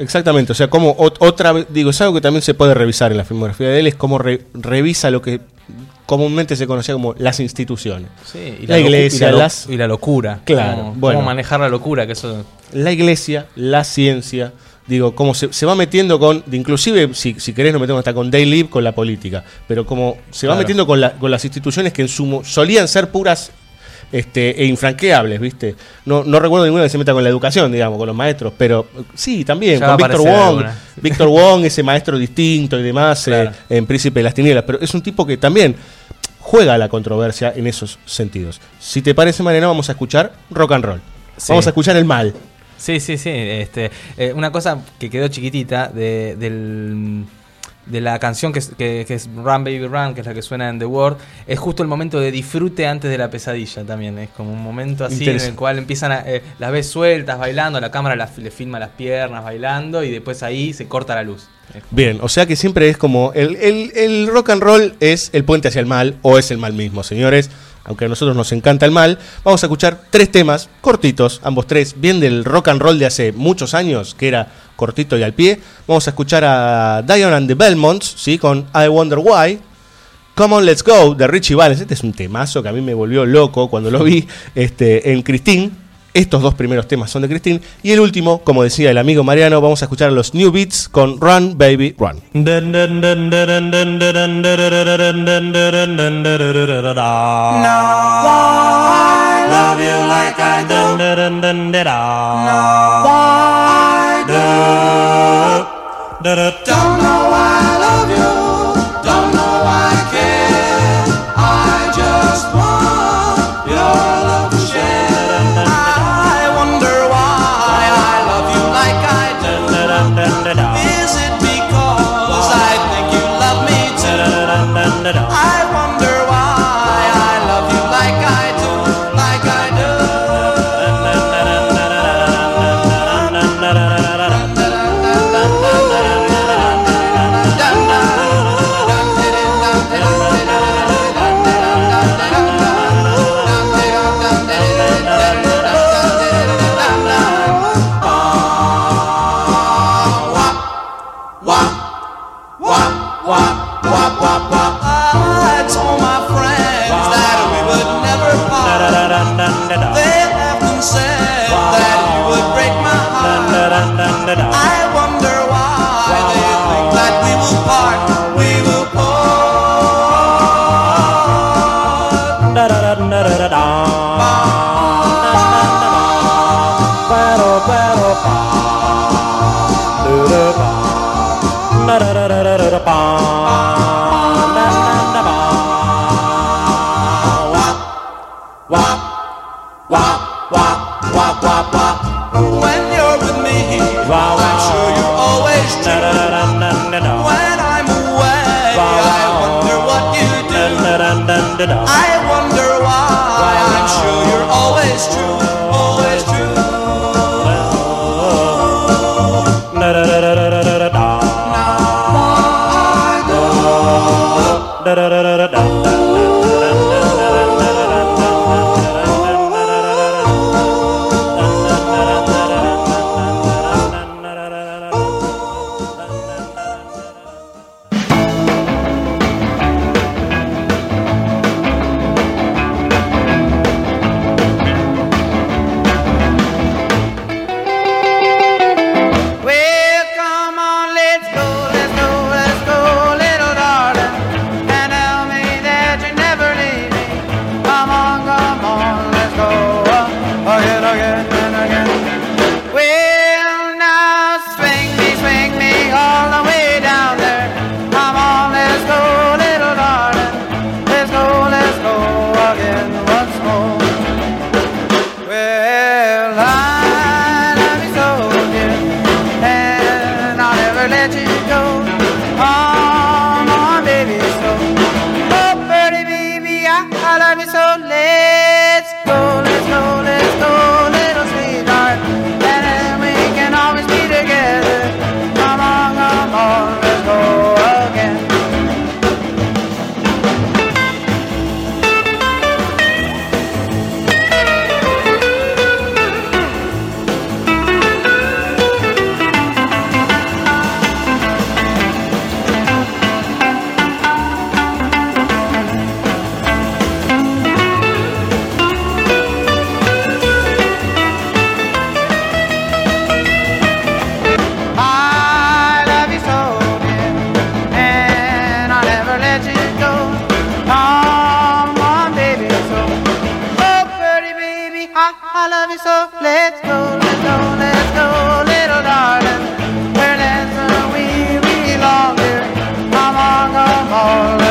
Exactamente, o sea, como ot- otra vez, digo, es algo que también se puede revisar en la filmografía de él, es cómo re- revisa lo que comúnmente se conocía como las instituciones. sí, y la, iglesia, y la, las, y la locura. Claro, cómo- bueno. cómo manejar la locura, que eso... la iglesia, la ciencia, digo, cómo se, se va metiendo con, inclusive, si, si querés nos metemos hasta con Day Live, con la política, pero como se va Claro. metiendo con, la- con las instituciones que en su mo- solían ser puras este, e infranqueables, ¿viste? No, no recuerdo ninguna que se meta con la educación, digamos, con los maestros, pero sí, también, Ya con Víctor Wong, alguna. Víctor Wong, ese maestro distinto y demás, eh, en Príncipe de las Tinieblas, pero es un tipo que también juega la controversia en esos sentidos. Si te parece, Mariano, vamos a escuchar rock and roll. Sí. Vamos a escuchar el mal. Sí, sí, sí. Este, eh, una cosa que quedó chiquitita de, del- de la canción que es, que, que es Run Baby Run, que es la que suena en The World, es justo el momento de disfrute antes de la pesadilla también. Es como un momento así en el cual empiezan a, eh, las ves sueltas bailando, la cámara las- le filma las piernas bailando y después ahí se corta la luz. Bien, o sea que siempre es como. El, el- el rock and roll es el puente hacia el mal, o es el mal mismo, señores. Aunque a nosotros nos encanta el mal, vamos a escuchar tres temas cortitos, ambos tres, bien del rock and roll de hace muchos años, que era cortito y al pie. Vamos a escuchar a Diane and the Belmonts, ¿sí? con I Wonder Why. Come on, let's go, de Richie Valens. Este es un temazo que a mí me volvió loco cuando lo vi este, en Christine. Estos dos primeros temas son de Christine. Y el último, como decía el amigo Mariano, vamos a escuchar a los New Beats con Run, Baby, Run. love you like I do.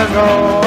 Chicago.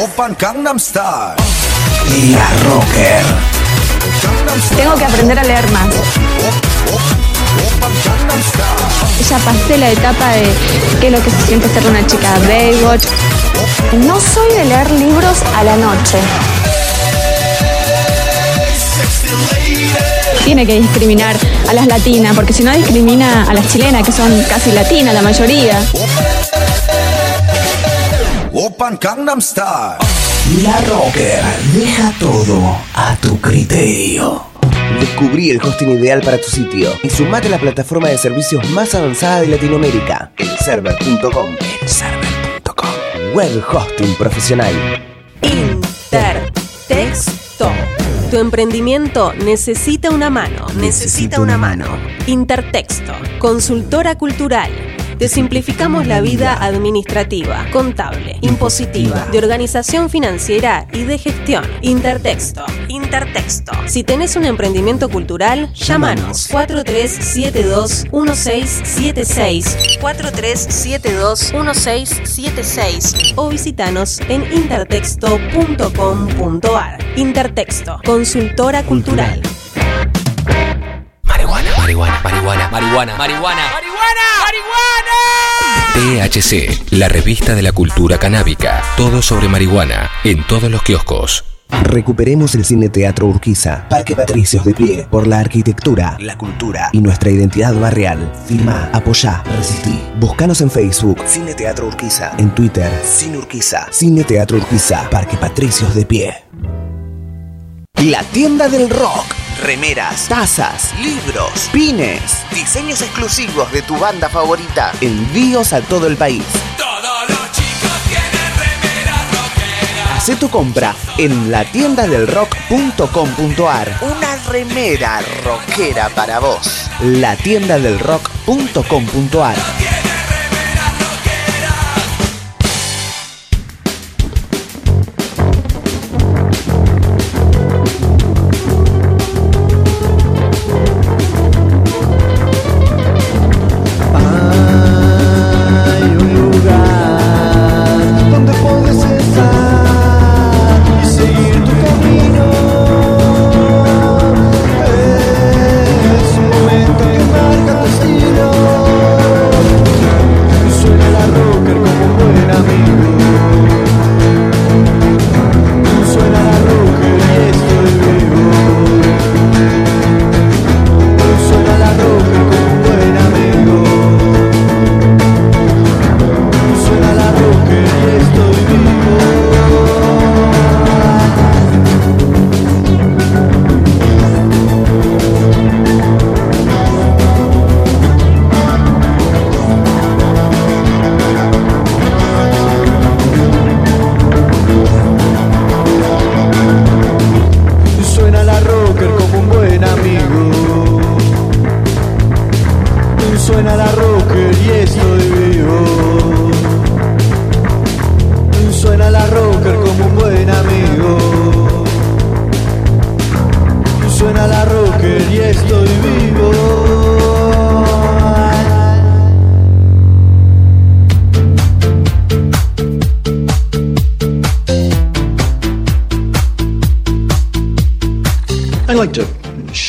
Open Gangnam Style. La Rocker. Tengo que aprender a leer más. Ya pasé la etapa de qué es lo que se siente ser una chica Baywatch. No soy de leer libros a la noche. Tiene que discriminar a las latinas, porque si no discrimina a las chilenas, que son casi latinas la mayoría. Gangnam Style. La Rocker deja todo a tu criterio. Descubrí el hosting ideal para tu sitio y sumate a la plataforma de servicios más avanzada de Latinoamérica, elserver.com. Elserver.com. Web hosting profesional. Intertexto. Tu emprendimiento necesita una mano. Necesita una mano. Intertexto. Consultora cultural. Te simplificamos la vida administrativa, contable, impositiva, de organización financiera y de gestión. Intertexto. Intertexto. Si tenés un emprendimiento cultural, llámanos 4372-1676. 4372-1676 o visitanos en intertexto.com.ar. Intertexto, consultora cultural. Marihuana, marihuana, marihuana, marihuana, marihuana. THC, la revista de la cultura canábica. Todo sobre marihuana, en todos los kioscos. Recuperemos el Cine Teatro Urquiza. Parque Patricios de pie. Por la arquitectura, la cultura y nuestra identidad barrial. Firma, apoyá, resistí. Búscanos en Facebook. Cine Teatro Urquiza. En Twitter. Cine Urquiza. Cine Teatro Urquiza. Parque Patricios de pie. La tienda del rock. Remeras, tazas, libros, pines, diseños exclusivos de tu banda favorita. Envíos a todo el país. Hacé tu compra en latiendadelrock.com.ar. Una remera rockera para vos. Latiendadelrock.com.ar.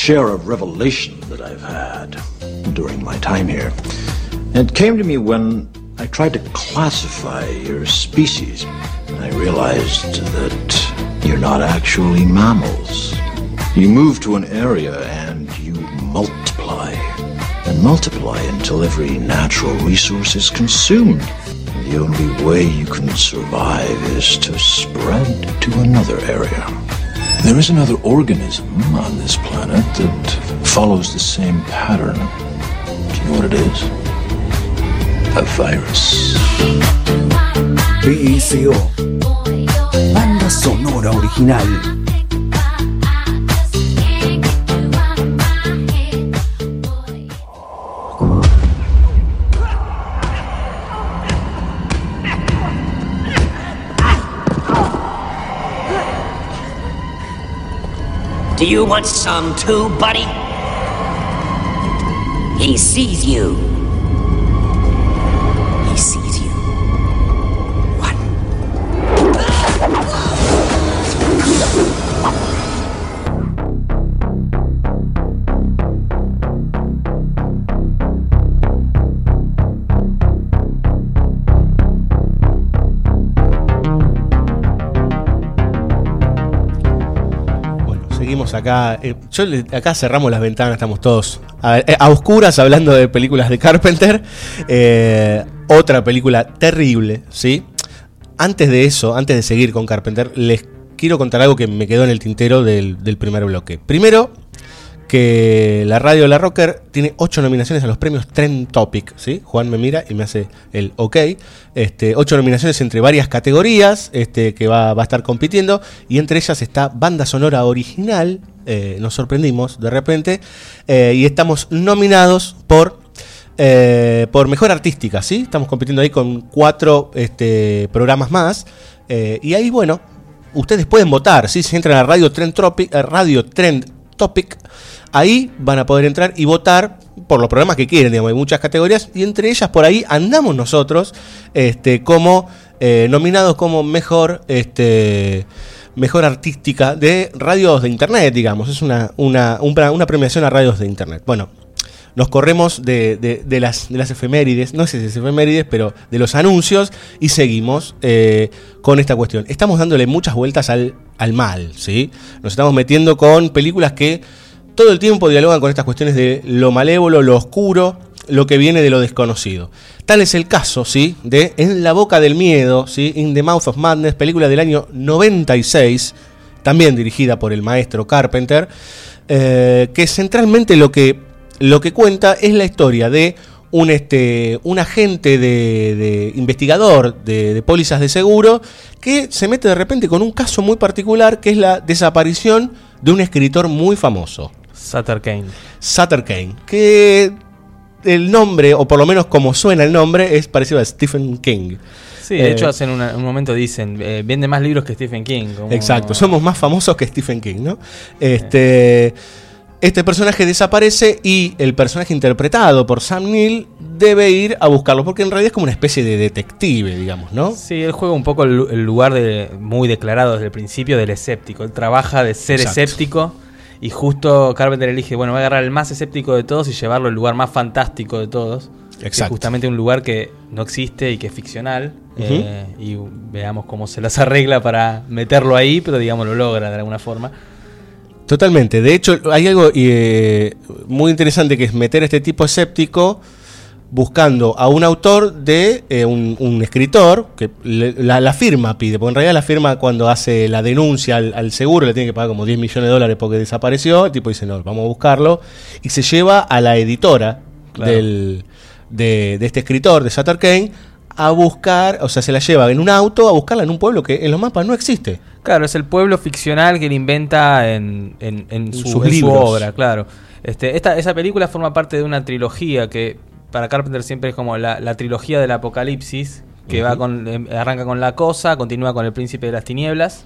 share of revelation that I've had during my time here. It came to me when I tried to classify your species. I realized that you're not actually mammals. You move to an area and you multiply. And multiply until every natural resource is consumed. The only way you can survive is to spread to another area. There is another organism on this planet that follows the same pattern. Do you know what it is? A virus. PSO. Banda sonora original. Do you want some too, buddy? He sees you. Acá. eh, yo acá cerramos las ventanas, estamos todos a, eh, oscuras hablando de películas de Carpenter. Eh, otra película terrible, ¿sí? Antes de eso, antes de seguir con Carpenter, les quiero contar algo que me quedó en el tintero del, del primer bloque. Primero, que la radio La Rocker tiene ocho nominaciones a los premios Trend Topic, ¿sí? Juan me mira y me hace el ok. Este, ocho nominaciones entre varias categorías este, que va, a estar compitiendo y entre ellas está Banda Sonora Original, eh, nos sorprendimos de repente, eh, y estamos nominados por eh, por mejor artística, ¿sí? Estamos compitiendo ahí con cuatro este, programas más. y ahí, bueno, ustedes pueden votar, ¿sí? Si entran a Radio Trend, Tropic, eh, Radio Trend Topic, ahí van a poder entrar y votar por los programas que quieren, digamos, hay muchas categorías, y entre ellas por ahí andamos nosotros este, como eh, nominados como mejor... Este, mejor artística de radios de internet, digamos. Es una, una, una premiación a radios de internet. Bueno, nos corremos de, de- de las, de las efemérides, no sé si es efemérides, pero de los anuncios y seguimos eh, con esta cuestión. Estamos dándole muchas vueltas al, al mal, ¿sí? Nos estamos metiendo con películas que todo el tiempo dialogan con estas cuestiones de lo malévolo, lo oscuro, lo que viene de lo desconocido. Tal es el caso, ¿sí? De En la boca del miedo, ¿sí? In the Mouth of Madness, película del año 96, también dirigida por el maestro Carpenter, eh, que centralmente lo que, lo que cuenta es la historia de un, este, un agente de, investigador de, de pólizas de seguro que se mete de repente con un caso muy particular que es la desaparición de un escritor muy famoso. Sutter Kane. Sutter Kane, que el nombre, o por lo menos como suena el nombre, es parecido a Stephen King. Sí, de Eh, hecho hacen una- un momento dicen, eh, vende más libros que Stephen King. como- Exacto, somos más famosos que Stephen King, ¿no? Este, este personaje desaparece y el personaje interpretado por Sam Neill debe ir a buscarlo, porque en realidad es como una especie de detective, digamos, ¿no? Sí, él juega un poco el, lu- el lugar de, muy declarado desde el principio del escéptico. Él trabaja de ser Exacto. escéptico y justo Carpenter elige, bueno, voy a agarrar el más escéptico de todos y llevarlo al lugar más fantástico de todos. Que es Exacto. justamente un lugar que no existe y que es ficcional. Eh, y veamos cómo se las arregla para meterlo ahí, pero digamos lo logra de alguna forma. Totalmente. De hecho, hay algo eh, muy interesante que es meter a este tipo escéptico buscando a un autor de eh, un, un escritor que le- la, la firma pide, porque en realidad la firma cuando hace la denuncia al, al seguro le tiene que pagar como 10 millones de dólares porque desapareció, el tipo dice no, vamos a buscarlo y se lleva a la editora Claro. del, de, de este escritor, de Sutter Kane, a buscar, o sea, se la lleva en un auto a buscarla en un pueblo que en los mapas no existe. Claro, es el pueblo ficcional que él inventa en, en- en su, sus en su obra, claro. Este, esta, esa película forma parte de una trilogía que para Carpenter siempre es como la, la trilogía del apocalipsis, que va con, em, arranca con La Cosa, continúa con El Príncipe de las Tinieblas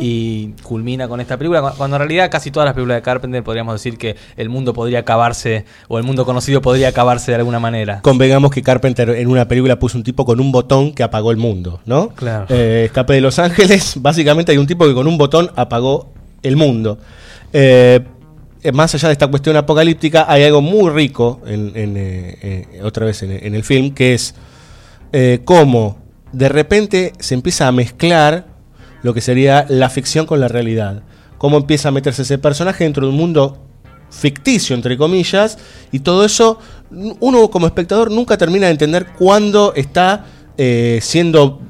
y culmina con esta película, cu- cuando en realidad casi todas las películas de Carpenter podríamos decir que el mundo podría acabarse, o el mundo conocido podría acabarse de alguna manera. Convengamos que Carpenter en una película puso un tipo con un botón que apagó el mundo, ¿no? Claro. Eh, Escape de Los Ángeles, *laughs* básicamente hay un tipo que con un botón apagó el mundo. Eh, más allá de esta cuestión apocalíptica, hay algo muy rico, en, eh, eh, otra vez en, el film, que es eh, cómo de repente se empieza a mezclar lo que sería la ficción con la realidad. Cómo empieza a meterse ese personaje dentro de un mundo ficticio, entre comillas, y todo eso, uno como espectador nunca termina de entender cuándo está eh, siendo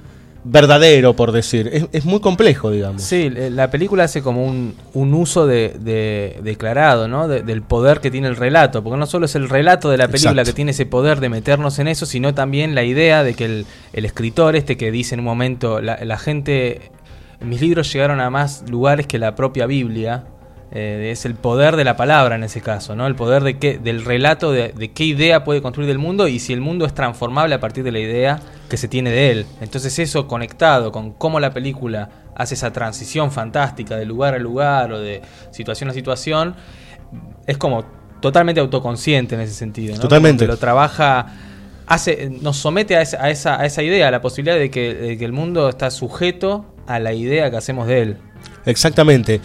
verdadero, por decir. Es, es muy complejo, digamos. Sí, eh, la película hace como un, un uso de, de- declarado, ¿no? De- del poder que tiene el relato, porque no solo es el relato de la película Exacto. que tiene ese poder de meternos en eso, sino también la idea de que el, el escritor este que dice en un momento, la, la gente, mis libros llegaron a más lugares que la propia Biblia, eh, es el poder de la palabra en ese caso, ¿no? El poder de qué, del relato de, de qué idea puede construir del mundo y si el mundo es transformable a partir de la idea que se tiene de él. Entonces eso conectado con cómo la película hace esa transición fantástica de lugar a lugar o de situación a situación, es como totalmente autoconsciente en ese sentido, ¿no? Totalmente. Lo trabaja hace nos somete a esa, a esa, a esa idea, a la posibilidad de que, de que el mundo está sujeto a la idea que hacemos de él. Exactamente.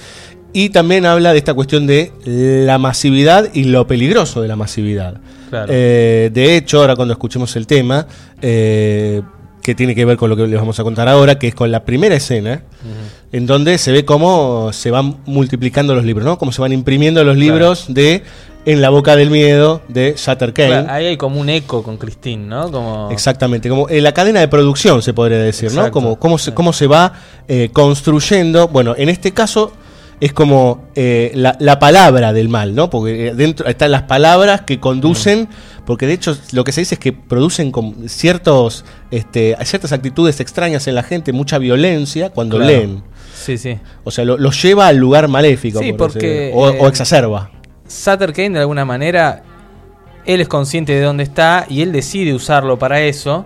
Y también habla de esta cuestión de la masividad y lo peligroso de la masividad. Claro. Eh, de hecho, ahora cuando escuchemos el tema, eh, que tiene que ver con lo que les vamos a contar ahora, que es con la primera escena, en donde se ve cómo se van multiplicando los libros, ¿no? Cómo se van imprimiendo los libros de En la boca del miedo de Sutter Kane. Claro, ahí hay como un eco con Christine, ¿no? Como... Exactamente, como en la cadena de producción se podría decir, ¿no? Como cómo se, cómo se va eh, construyendo. Bueno, en este caso es como eh, la, la palabra del mal, ¿no? Porque eh, dentro están las palabras que conducen, porque de hecho lo que se dice es que producen con ciertos, este, ciertas actitudes extrañas en la gente, mucha violencia cuando Claro. leen. Sí, sí. O sea, lo, lo lleva al lugar maléfico. Sí, por porque, o, eh, o exacerba. Sutter Kane, de alguna manera, él es consciente de dónde está y él decide usarlo para eso.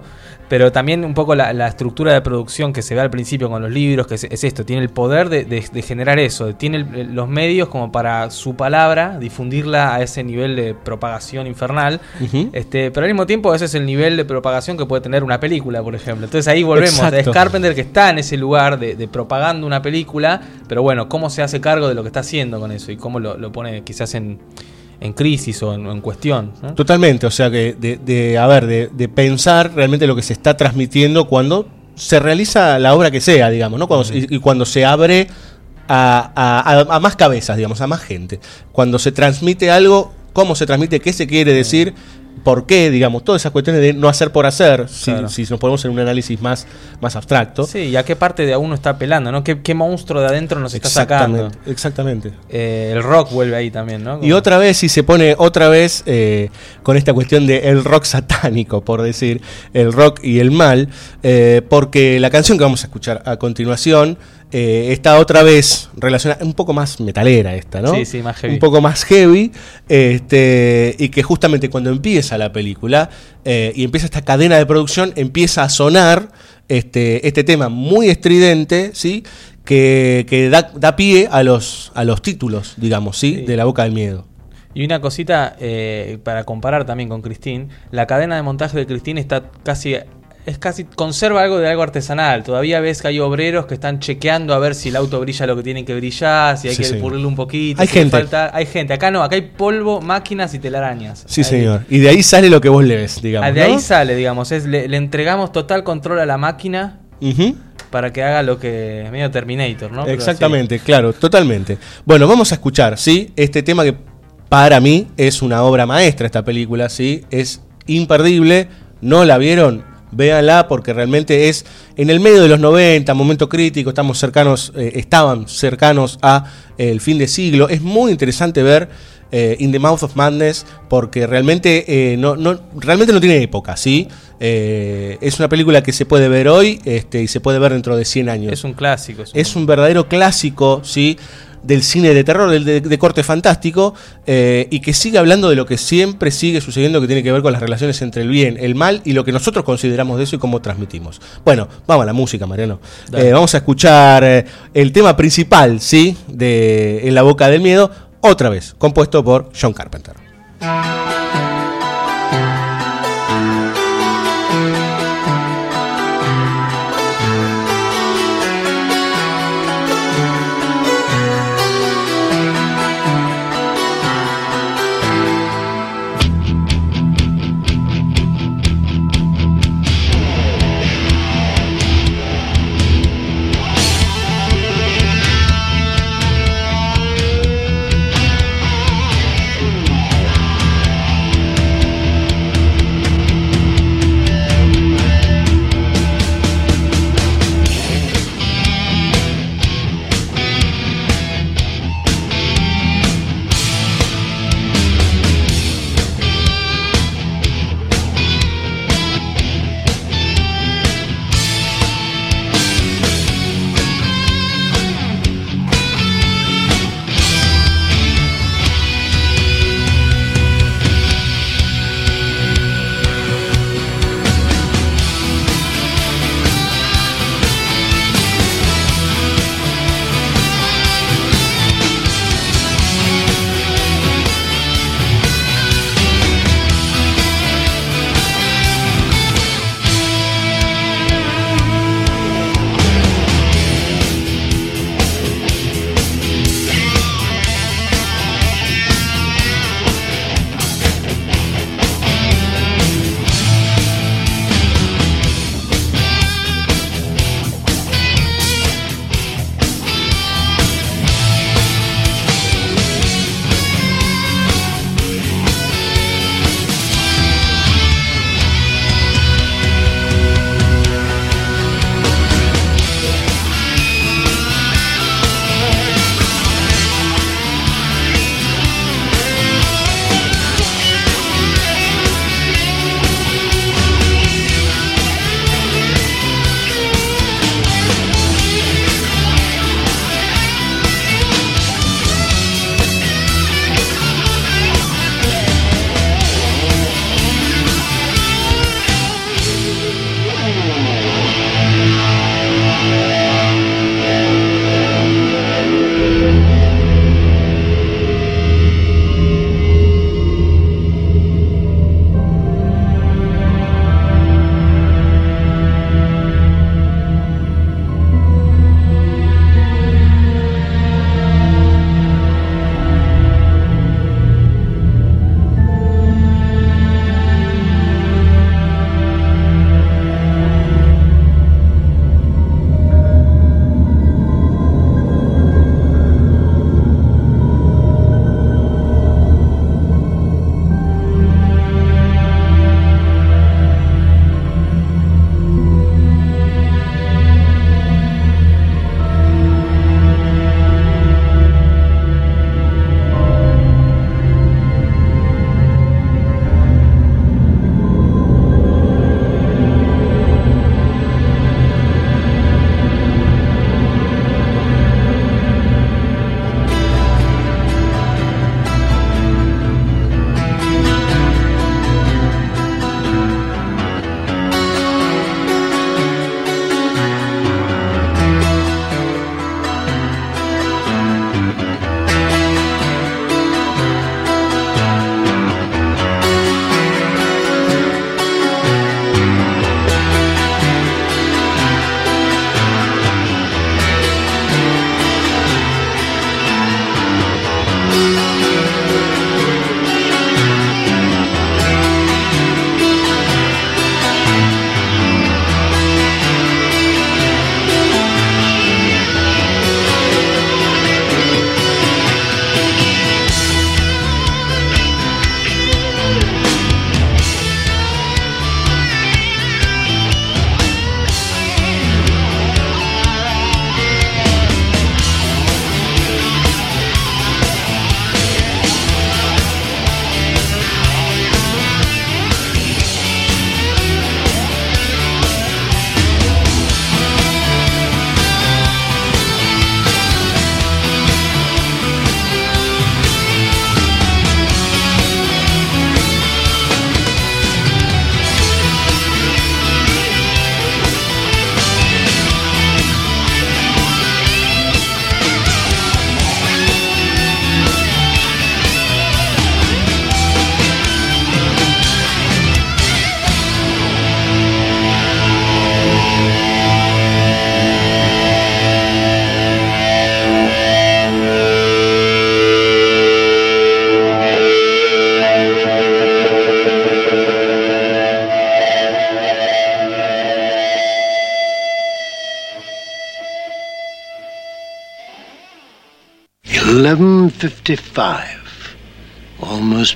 Pero también un poco la, la estructura de producción que se ve al principio con los libros, que es, es esto, tiene el poder de, de- de generar eso, tiene el- los medios como para su palabra, difundirla a ese nivel de propagación infernal. Este, pero al mismo tiempo ese es el nivel de propagación que puede tener una película, por ejemplo. Entonces ahí volvemos. Exacto. Es Carpenter que está en ese lugar de, de propagando una película, pero bueno, cómo se hace cargo de lo que está haciendo con eso y cómo lo, lo pone quizás en, en crisis o en, en cuestión. ¿no? Totalmente, o sea que de, de a ver, de, de pensar realmente lo que se está transmitiendo cuando se realiza la obra que sea, digamos, ¿no? Cuando, y, y cuando se abre a, a- a- a más cabezas, digamos, a más gente. Cuando se transmite algo, cómo se transmite, qué se quiere decir, por qué, digamos, todas esas cuestiones de no hacer por hacer, si, Claro. si nos ponemos en un análisis más, más abstracto. Sí, y a qué parte de a uno está apelando, ¿no? ¿Qué, qué monstruo de adentro nos está sacando? Exactamente, exactamente. Eh, el rock vuelve ahí también, ¿no? Y otra vez, si se pone otra vez eh, con esta cuestión de el rock satánico, por decir, el rock y el mal, eh, porque la canción que vamos a escuchar a continuación eh, está otra vez relacionada, un poco más metalera esta, ¿no? Sí, sí, más heavy. Un poco más heavy, este, y que justamente cuando empieza la película eh, y empieza esta cadena de producción, empieza a sonar este, este tema muy estridente, ¿sí? Que, que da, da pie a los, a los títulos, digamos, ¿sí? De la boca del miedo. Y una cosita eh, para comparar también con Christine, la cadena de montaje de Christine está casi es casi conserva algo de algo artesanal. Todavía ves que hay obreros que están chequeando a ver si el auto brilla lo que tiene que brillar, si hay Sí, que pulirlo un poquito, Hay si le gente. falta- hay gente. Acá no, acá hay polvo, máquinas y telarañas. Sí, Ahí- señor. Y de ahí sale lo que vos lees, digamos. Ah, de ¿no? ahí sale, digamos, es le, le entregamos total control a la máquina para que haga lo que medio Terminator, ¿no? Pero Exactamente, claro, totalmente. Bueno, vamos a escuchar, ¿sí? Este tema que para mí es una obra maestra, esta película, ¿sí? Es imperdible. ¿No la vieron? Véanla porque realmente es en el medio de los 90, momento crítico, estamos cercanos, eh, estaban cercanos a eh, el fin de siglo. Es muy interesante ver eh, In the Mouth of Madness porque realmente no, no, realmente no tiene época, ¿sí? Es una película que se puede ver hoy este, y se puede ver dentro de 100 años. Es un clásico. es un- Es un verdadero clásico, ¿sí? Del cine de terror, del de, de corte fantástico, eh, y que sigue hablando de lo que siempre sigue sucediendo, que tiene que ver con las relaciones entre el bien, el mal y lo que nosotros consideramos de eso y cómo transmitimos. Bueno, vamos a la música, Mariano. Eh, vamos a escuchar eh, el tema principal, ¿sí? De En la boca del miedo, otra vez, compuesto por John Carpenter.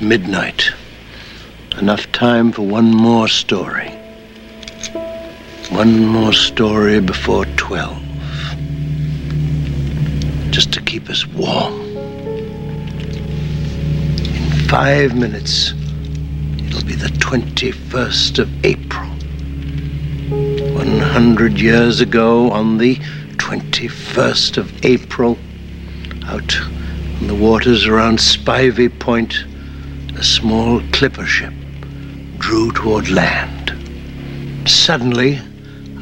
Midnight. Enough time for one more story. One more story before 12. Just to keep us warm. In five minutes, it'll be the 21st of April. 100 years ago, on the 21st of April, out on the waters around Spivey Point, small clipper ship drew toward land. Suddenly,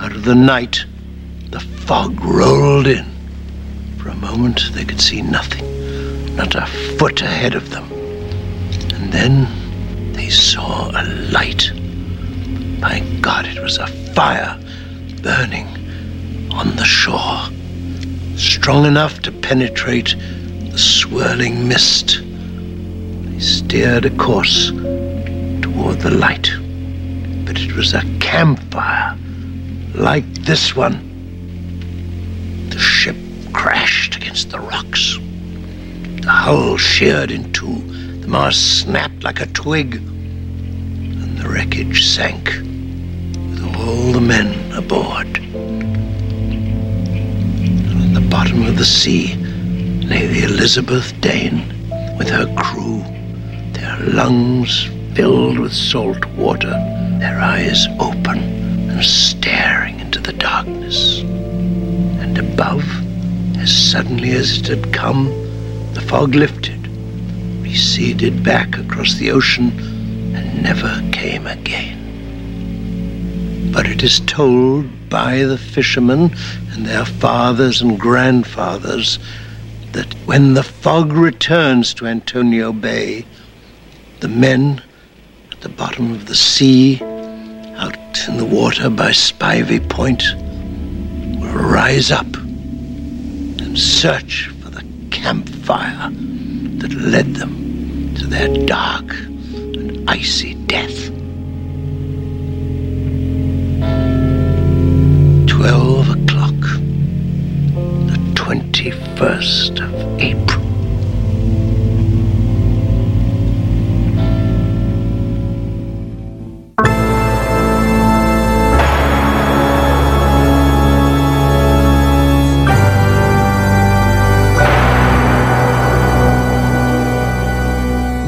out of the night, the fog rolled in. For a moment, they could see nothing, not a foot ahead of them. And then they saw a light. My God, it was a fire burning on the shore, strong enough to penetrate the swirling mist. Steered a course toward the light, but it was a campfire like this one. The ship crashed against the rocks. The hull sheared in two, the mast snapped like a twig, and the wreckage sank with all the men aboard. And the bottom of the sea lay the Elizabeth Dane with her crew, lungs filled with salt water, their eyes open and staring into the darkness. And above, as suddenly as it had come, the fog lifted, receded back across the ocean, and never came again. But it is told by the fishermen and their fathers and grandfathers that when the fog returns to Antonio Bay, the men at the bottom of the sea, out in the water by Spivey Point, will rise up and search for the campfire that led them to their dark and icy death. Twelve o'clock, the 21st of April.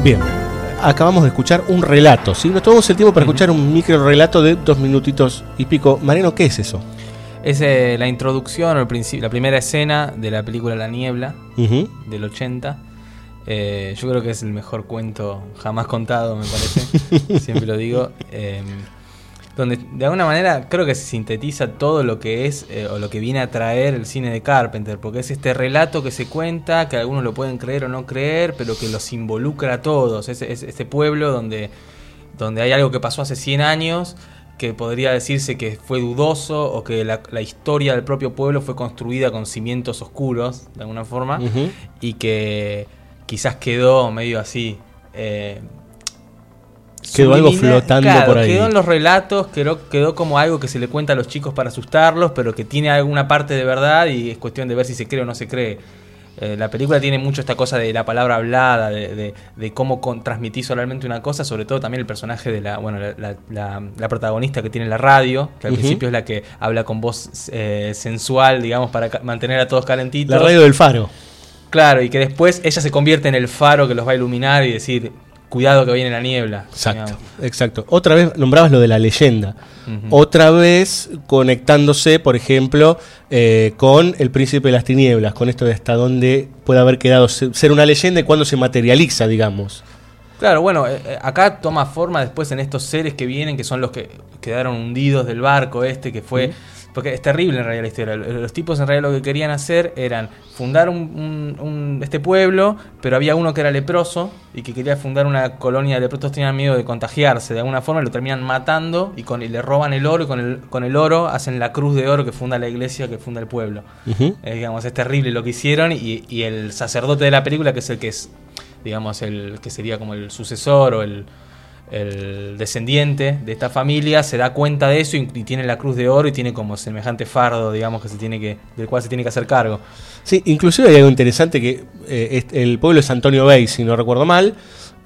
Bien, acabamos de escuchar un relato, ¿sí? Nos tomamos el tiempo para escuchar un micro relato de dos minutitos y pico. Mariano, ¿qué es eso? Es eh, la introducción, o el principio, la primera escena de la película La Niebla del 80. Eh, yo creo que es el mejor cuento jamás contado, me parece. *laughs* Siempre lo digo. Eh, donde de alguna manera creo que se sintetiza todo lo que es eh, o lo que viene a traer el cine de Carpenter, porque es este relato que se cuenta, que algunos lo pueden creer o no creer, pero que los involucra a todos. Es, es este pueblo donde, donde hay algo que pasó hace 100 años que podría decirse que fue dudoso o que la, la historia del propio pueblo fue construida con cimientos oscuros, de alguna forma, y que quizás quedó medio así. eh, Quedó algo flotando Claro, por ahí. Quedó en los relatos, quedó, quedó como algo que se le cuenta a los chicos para asustarlos, pero que tiene alguna parte de verdad y es cuestión de ver si se cree o no se cree. Eh, la película tiene mucho esta cosa de la palabra hablada, de, de- de cómo con- transmitís oralmente una cosa, sobre todo también el personaje de la, bueno, la, la- la- la protagonista que tiene la radio, que al principio es la que habla con voz eh, sensual, digamos, para mantener a todos calentitos. La radio del faro. Claro, y que después ella se convierte en el faro que los va a iluminar y decir, cuidado que viene la niebla. Exacto, digamos. exacto. Otra vez nombrabas lo de la leyenda. Otra vez conectándose, por ejemplo, eh, con el príncipe de las tinieblas, con esto de hasta dónde puede haber quedado se- ser una leyenda y cuándo se materializa, digamos. Claro, bueno, eh, eh, acá toma forma después en estos seres que vienen, que son los que quedaron hundidos del barco este, que fue... Porque es terrible en realidad la historia. Los tipos en realidad lo que querían hacer eran fundar un, un- un- este pueblo, pero había uno que era leproso y que quería fundar una colonia de leprosos, tenían miedo de contagiarse de alguna forma, lo terminan matando y, con, y le roban el oro y con el, con el oro hacen la cruz de oro que funda la iglesia, que funda el pueblo. Eh, digamos, es terrible lo que hicieron y, y el sacerdote de la película, que es el que es, digamos, el que sería como el sucesor o el, el descendiente de esta familia se da cuenta de eso y, y tiene la cruz de oro y tiene como semejante fardo, digamos, que se tiene que, del cual se tiene que hacer cargo. Sí, inclusive hay algo interesante que eh, el pueblo es Antonio Bay, si no recuerdo mal.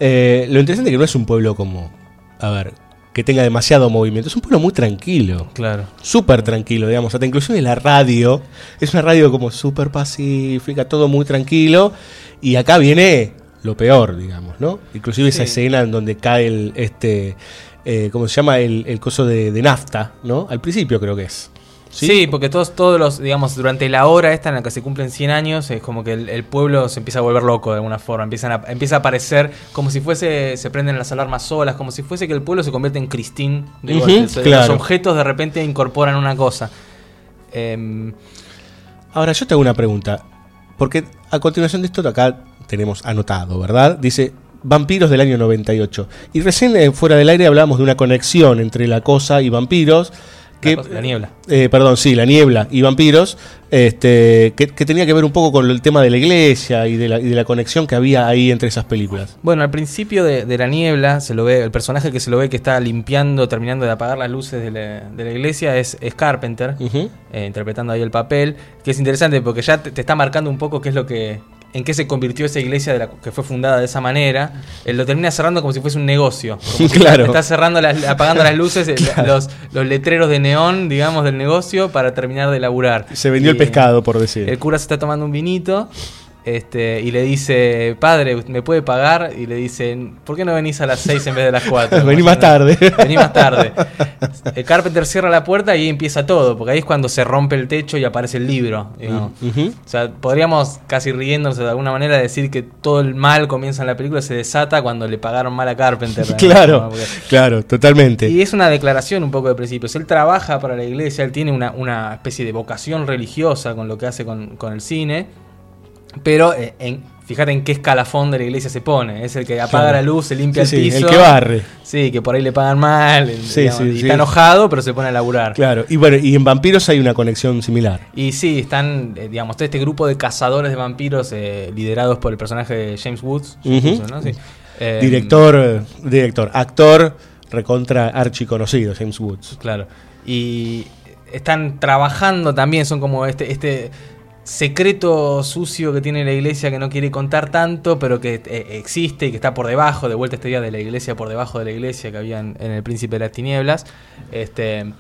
Eh, lo interesante es que no es un pueblo como, a ver, que tenga demasiado movimiento. Es un pueblo muy tranquilo. Claro. Súper tranquilo, digamos. Hasta inclusive la radio es una radio como súper pacífica, todo muy tranquilo. Y acá viene lo peor, digamos, ¿no? Inclusive esa Sí. escena en donde cae el, este, eh, ¿cómo se llama? El, el coso de, de nafta, ¿no? Al principio creo que es. Sí, porque todos, todos los, digamos, durante la hora esta en la que se cumplen 100 años, es como que el, el pueblo se empieza a volver loco de alguna forma. Empiezan a, empieza a aparecer como si fuese, se prenden las alarmas solas, como si fuese que el pueblo se convierte en Christine. de claro. Los objetos de repente incorporan una cosa. Em, Ahora yo te hago una pregunta, porque a continuación de esto acá tenemos anotado, ¿verdad? Dice vampiros del año 98. Y recién eh, fuera del aire hablábamos de una conexión entre la cosa y vampiros. Que, cosa- la niebla. eh, perdón, sí, la niebla y vampiros, este, que, que tenía que ver un poco con el tema de la iglesia y de la, y de la conexión que había ahí entre esas películas. Bueno, al principio de, de la niebla se lo ve, el personaje que se lo ve que está limpiando, terminando de apagar las luces de la, de la iglesia es, es Carpenter, eh, interpretando ahí el papel, que es interesante porque ya te, te está marcando un poco qué es lo que, en qué se convirtió esa iglesia de la, que fue fundada de esa manera. Él lo termina cerrando como si fuese un negocio. Como *laughs* si Claro. Está cerrando las- apagando las luces, *laughs* eh, los, los letreros de neón, digamos, del negocio para terminar de laburar. Se vendió el Y, pescado, por decir. el cura se está tomando un vinito este, y le dice, padre, ¿me puede pagar? Y le dicen, ¿por qué no venís a las 6 en vez de las 4? *laughs* Vení más tarde. *laughs* Vení más tarde. El Carpenter cierra la puerta y ahí empieza todo, porque ahí es cuando se rompe el techo y aparece el libro. Ujú. O sea, podríamos casi riéndonos de alguna manera decir que todo el mal comienza en la película, se desata cuando le pagaron mal a Carpenter. *laughs* Claro, Porque- claro, totalmente. y es una declaración un poco de principios. Él trabaja para la iglesia, él tiene una, una especie de vocación religiosa con lo que hace con, con el cine, pero eh, en, fíjate en qué escalafón de la iglesia se pone. Es el que apaga Claro. la luz, se limpia Sí, el sí, piso. el que barre. Sí, que por ahí le pagan mal, Sí, digamos, sí, y sí. está enojado, pero se pone a laburar. Claro, y bueno, y en vampiros hay una conexión similar. Y sí, están, eh, digamos, todo este grupo de cazadores de vampiros eh, liderados por el personaje de James Woods. James Ujú. Woods, ¿no? Sí. Eh, director, director, actor recontra archiconocido, James Woods. Claro. Y están trabajando también, son como este, este secreto sucio que tiene la iglesia que no quiere contar tanto, pero que eh, existe y que está por debajo, de vuelta este día de la iglesia por debajo de la iglesia que había en, en El Príncipe de las Tinieblas. Este.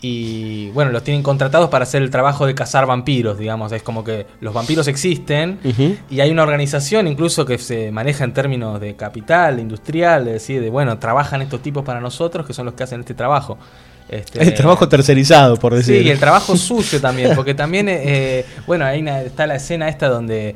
Y bueno, los tienen contratados para hacer el trabajo de cazar vampiros, digamos. Es como que los vampiros existen y hay una organización incluso que se maneja en términos de capital, industrial, de decir, de bueno, trabajan estos tipos para nosotros que son los que hacen este trabajo. Este, El trabajo tercerizado, por decir. Sí, y el trabajo *laughs* sucio también, porque también, eh, bueno, ahí está la escena esta donde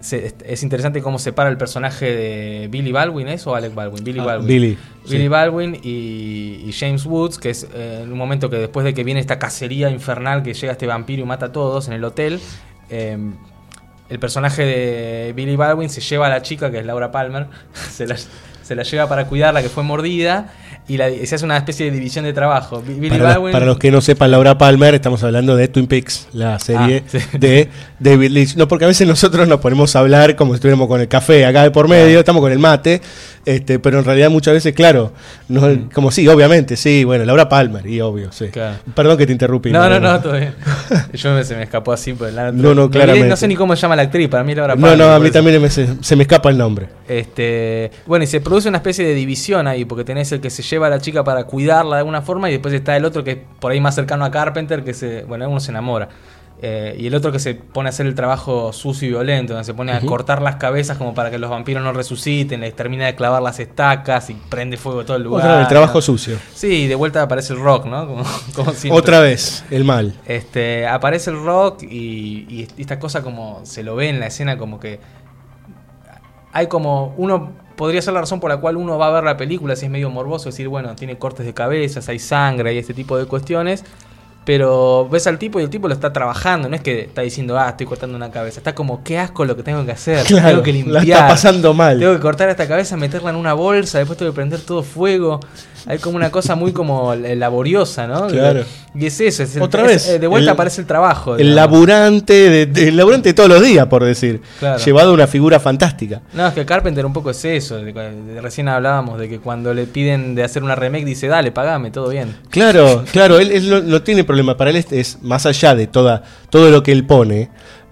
se- es interesante cómo separa el personaje de Billy Baldwin, ¿es o Alec Baldwin? Billy Ah, Baldwin. Billy, Billy sí. Baldwin y, y James Woods, que es eh, en un momento que después de que viene esta cacería infernal que llega este vampiro y mata a todos en el hotel, eh, el personaje de Billy Baldwin se lleva a la chica, que es Laura Palmer, *laughs* se la, se la lleva para cuidarla, que fue mordida, y, la- se hace una especie de división de trabajo. Billy Para los, Baldwin- para los que no sepan, Laura Palmer, estamos hablando de Twin Peaks, la serie Ah, sí. de David Lynch. No, porque a veces nosotros nos ponemos a hablar como si estuviéramos con el café acá de por medio, estamos con el mate, este, pero en realidad muchas veces, claro, no, como sí, obviamente, sí, bueno, Laura Palmer, y obvio, sí. Mm. Claro. Perdón que te interrumpí. No, no, no, todo bien. *laughs* Yo me, se me escapó así. Por la, No, no, claramente. No sé ni cómo se llama la actriz, para mí Laura No, Palmer, no, a por mí también me- se, se me escapa el nombre. Este, bueno, y se produce una especie de división ahí, porque tenés el que se lleva a la chica para cuidarla de alguna forma, y después está el otro que es por ahí más cercano a Carpenter, que se, bueno, uno se enamora. Eh, y el otro que se pone a hacer el trabajo sucio y violento, donde se pone a cortar las cabezas como para que los vampiros no resuciten, les termina de clavar las estacas y prende fuego todo el lugar. Otra vez, el trabajo ¿no? sucio. Sí, y de vuelta aparece el rock, ¿no? Como, *laughs* como siempre. Otra vez, el mal. Este, aparece el rock y, y esta cosa como se lo ve en la escena como que hay como uno podría ser la razón por la cual uno va a ver la película si es medio morboso decir bueno tiene cortes de cabezas hay sangre hay este tipo de cuestiones Pero ves al tipo y el tipo lo está trabajando, no es que está diciendo, ah, estoy cortando una cabeza. Está como, qué asco lo que tengo que hacer. Claro, tengo que la limpiar. está pasando mal. Tengo que cortar esta cabeza, meterla en una bolsa, después tengo que prender todo fuego. Hay como una cosa muy como eh, laboriosa, ¿no? Claro. Y es eso, es el- Otra vez, eh, de vuelta el- aparece el trabajo. El digamos. laburante, de, de- el laburante de todos los días, por decir. Claro. Llevado a una figura fantástica. No, es que Carpenter un poco es eso. recién hablábamos de que cuando le piden de hacer una remake dice, dale, pagame, todo bien. Claro, claro, él, él no, no tiene problema. Para él es, es más allá de toda, todo lo que él pone,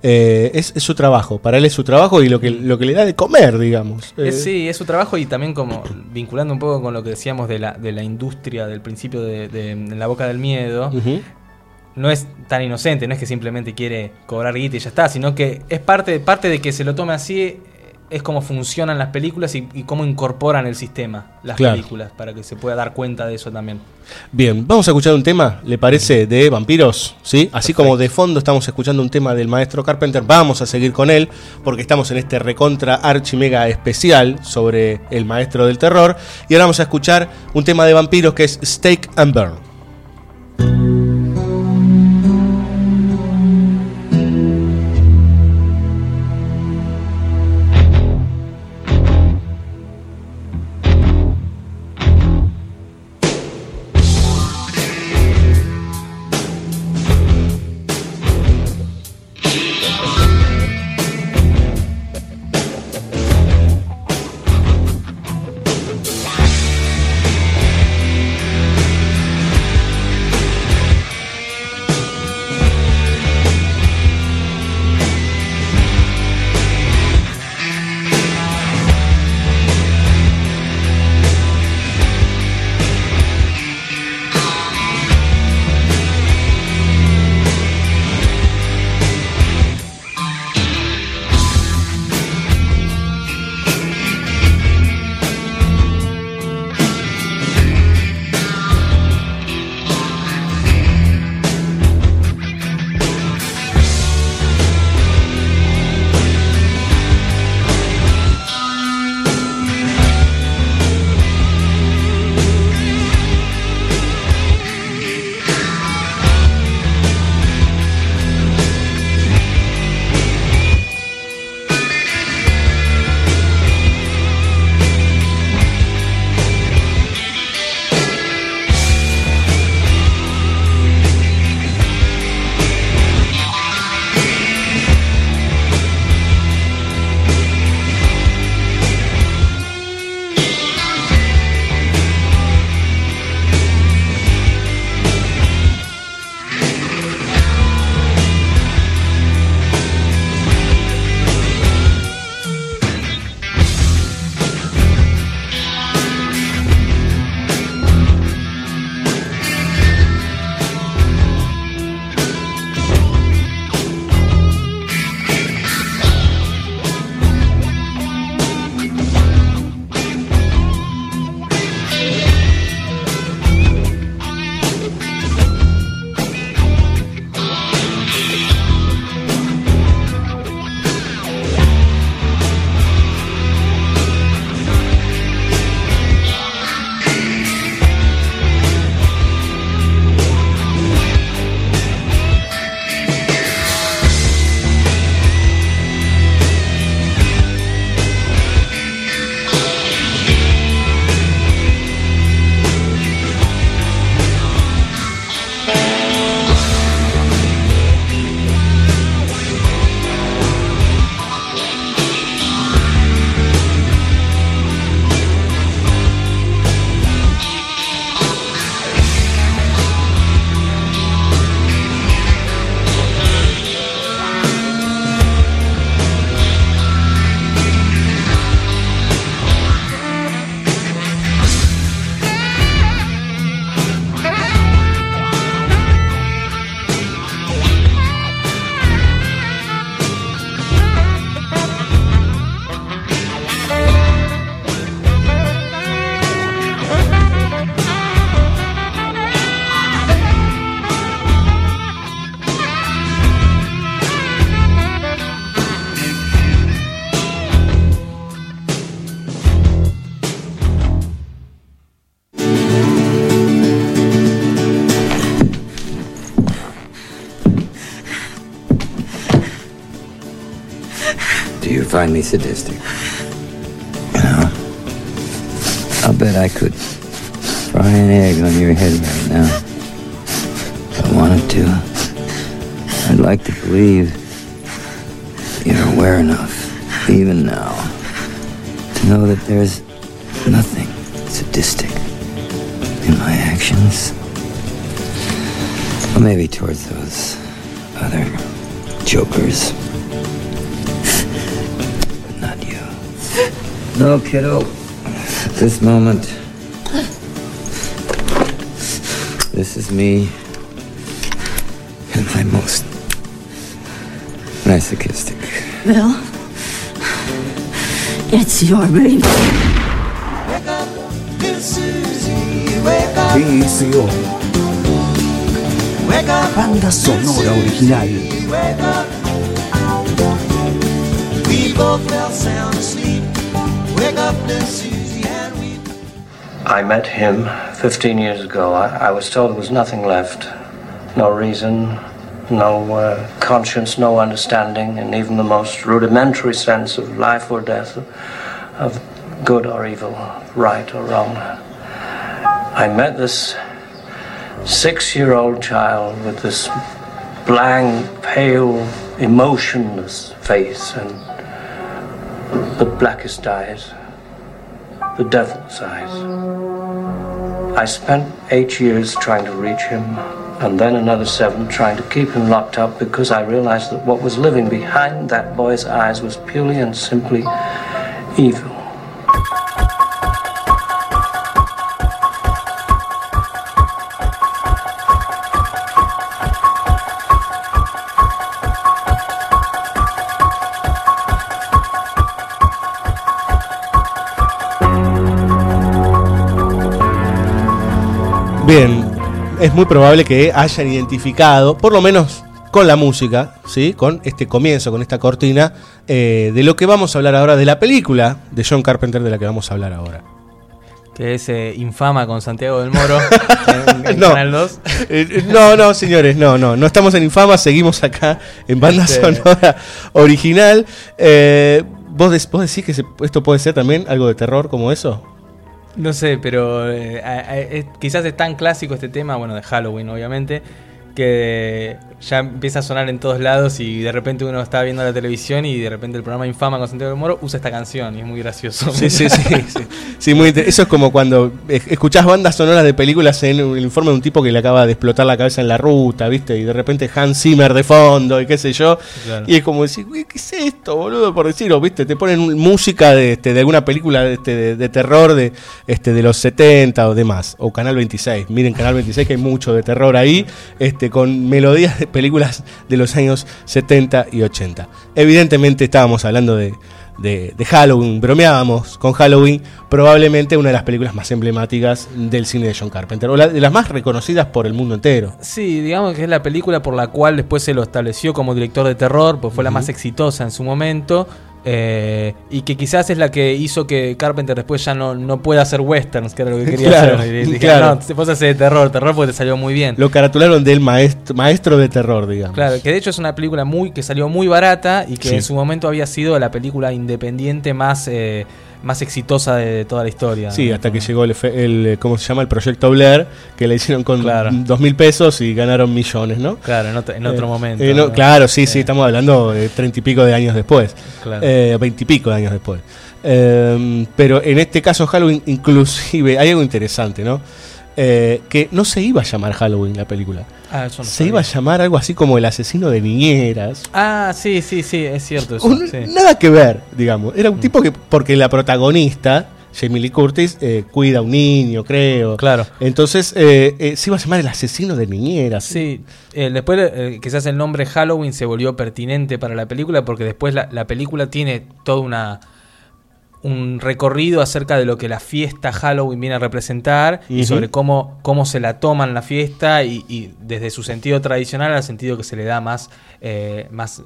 eh, es, es su trabajo. Para él es su trabajo y lo que, lo que le da de comer, digamos. Eh, sí, es su trabajo y también como vinculando un poco con lo que decíamos de la, de la industria del principio de, la boca del miedo. No es tan inocente, no es que simplemente quiere cobrar guita y ya está, sino que es parte, parte de que se lo tome así, es cómo funcionan las películas y, y cómo incorporan el sistema las Claro. películas, para que se pueda dar cuenta de eso también. Bien, vamos a escuchar un tema, ¿le parece? De vampiros, ¿sí? Así como de fondo estamos escuchando un tema del maestro Carpenter, vamos a seguir con él, porque estamos en este recontra archi mega especial sobre el maestro del terror. Y ahora vamos a escuchar un tema de vampiros que es Stake and Burn. Find me sadistic? You know, I'll bet I could fry an egg on your head right now. If I wanted to. I'd like to believe you're aware enough, even now, to know that there's nothing sadistic in my actions. Or maybe towards those other jokers. No, kiddo. This moment. This is me and my most masochistic. Bill, it's your baby. Wake up, this Susie, Wake up. Wake up. Banda sonora original. Wake up. We both I met him 15 years ago. I, I was told there was nothing left. No reason, no uh, conscience, no understanding, and even the most rudimentary sense of life or death, of good or evil, right or wrong. I met this six year old child with this blank, pale, emotionless face and the blackest eyes, the devil's eyes. I spent eight years trying to reach him, and then another seven trying to keep him locked up because I realized that what was living behind that boy's eyes was purely and simply evil. Bien, es muy probable que hayan identificado, por lo menos con la música, ¿sí? con este comienzo, con esta cortina, eh, de lo que vamos a hablar ahora, de la película de John Carpenter de la que vamos a hablar ahora. Que es eh, infama con Santiago del Moro *laughs* en, en No. Canal 2. Eh, no, no, señores, no, no, no estamos en Infama, seguimos acá en banda Este- sonora original. ¿vos, des- ¿Vos decís que se- esto puede ser también algo de terror como eso? No sé, pero eh, quizás es tan clásico este tema, bueno, de Halloween obviamente, que ya empieza a sonar en todos lados y de repente uno está viendo la televisión y de repente el programa Infama con Santiago del Moro usa esta canción y es muy gracioso. Sí, sí, sí. sí. Sí, muy inter- Eso es como cuando es- escuchás bandas sonoras de películas en el informe de un tipo que le acaba de explotar la cabeza en la ruta, ¿viste? Y de repente Hans Zimmer de fondo y qué sé yo. Claro. Y es como decir, "Uy, ¿qué es esto, boludo? Por decirlo, ¿viste? Te ponen música de, este, de alguna película de, este, de, de terror de, este, de los 70 o demás. O Canal 26. Miren, Canal 26 que hay mucho de terror ahí, este, con melodías de películas de los años 70 y 80. Evidentemente estábamos hablando de, de, de Halloween, bromeábamos con Halloween, probablemente una de las películas más emblemáticas del cine de John Carpenter, o la- de las más reconocidas por el mundo entero. Sí, digamos que es la película por la cual después se lo estableció como director de terror, pues fue la más exitosa en su momento. Eh, y que quizás es la que hizo que Carpenter después ya no, no pueda hacer westerns, que era lo que quería Claro, hacer. Y dije, claro. no, vos haces de terror, terror porque te salió muy bien. Lo caratularon del maestro, maestro de terror, digamos. Claro, que de hecho es una película muy que salió muy barata y que Sí. en su momento había sido la película independiente más, eh, más exitosa de, toda la historia. Sí, hasta que llegó el, el, eh, ¿cómo se llama? El proyecto Blair, que le hicieron con Claro. dos mil pesos y ganaron millones, ¿no? Claro, en otro, en otro Eh, momento. eh, claro, sí, sí, estamos hablando de treinta y pico de años después. Claro. Eh, Veintipico de años después. Eh, pero en este caso Halloween, inclusive, hay algo interesante, ¿no? Eh, que no se iba a llamar Halloween la película. Ah, eso no se sabía. iba a llamar algo así como El asesino de niñeras. Ah, sí, sí, sí, es cierto. Eso, Un- sí. Nada que ver, digamos. Era un tipo que, porque la protagonista, Jamie Lee Curtis, eh, cuida a un niño, creo. Claro. Entonces eh, eh, se iba a llamar El asesino de niñeras. Sí, después quizás el nombre Halloween se volvió pertinente para la película porque después la, la película tiene toda una un recorrido acerca de lo que la fiesta Halloween viene a representar y sobre cómo, cómo se la toman la fiesta y, y desde su sentido tradicional al sentido que se le da más, eh, más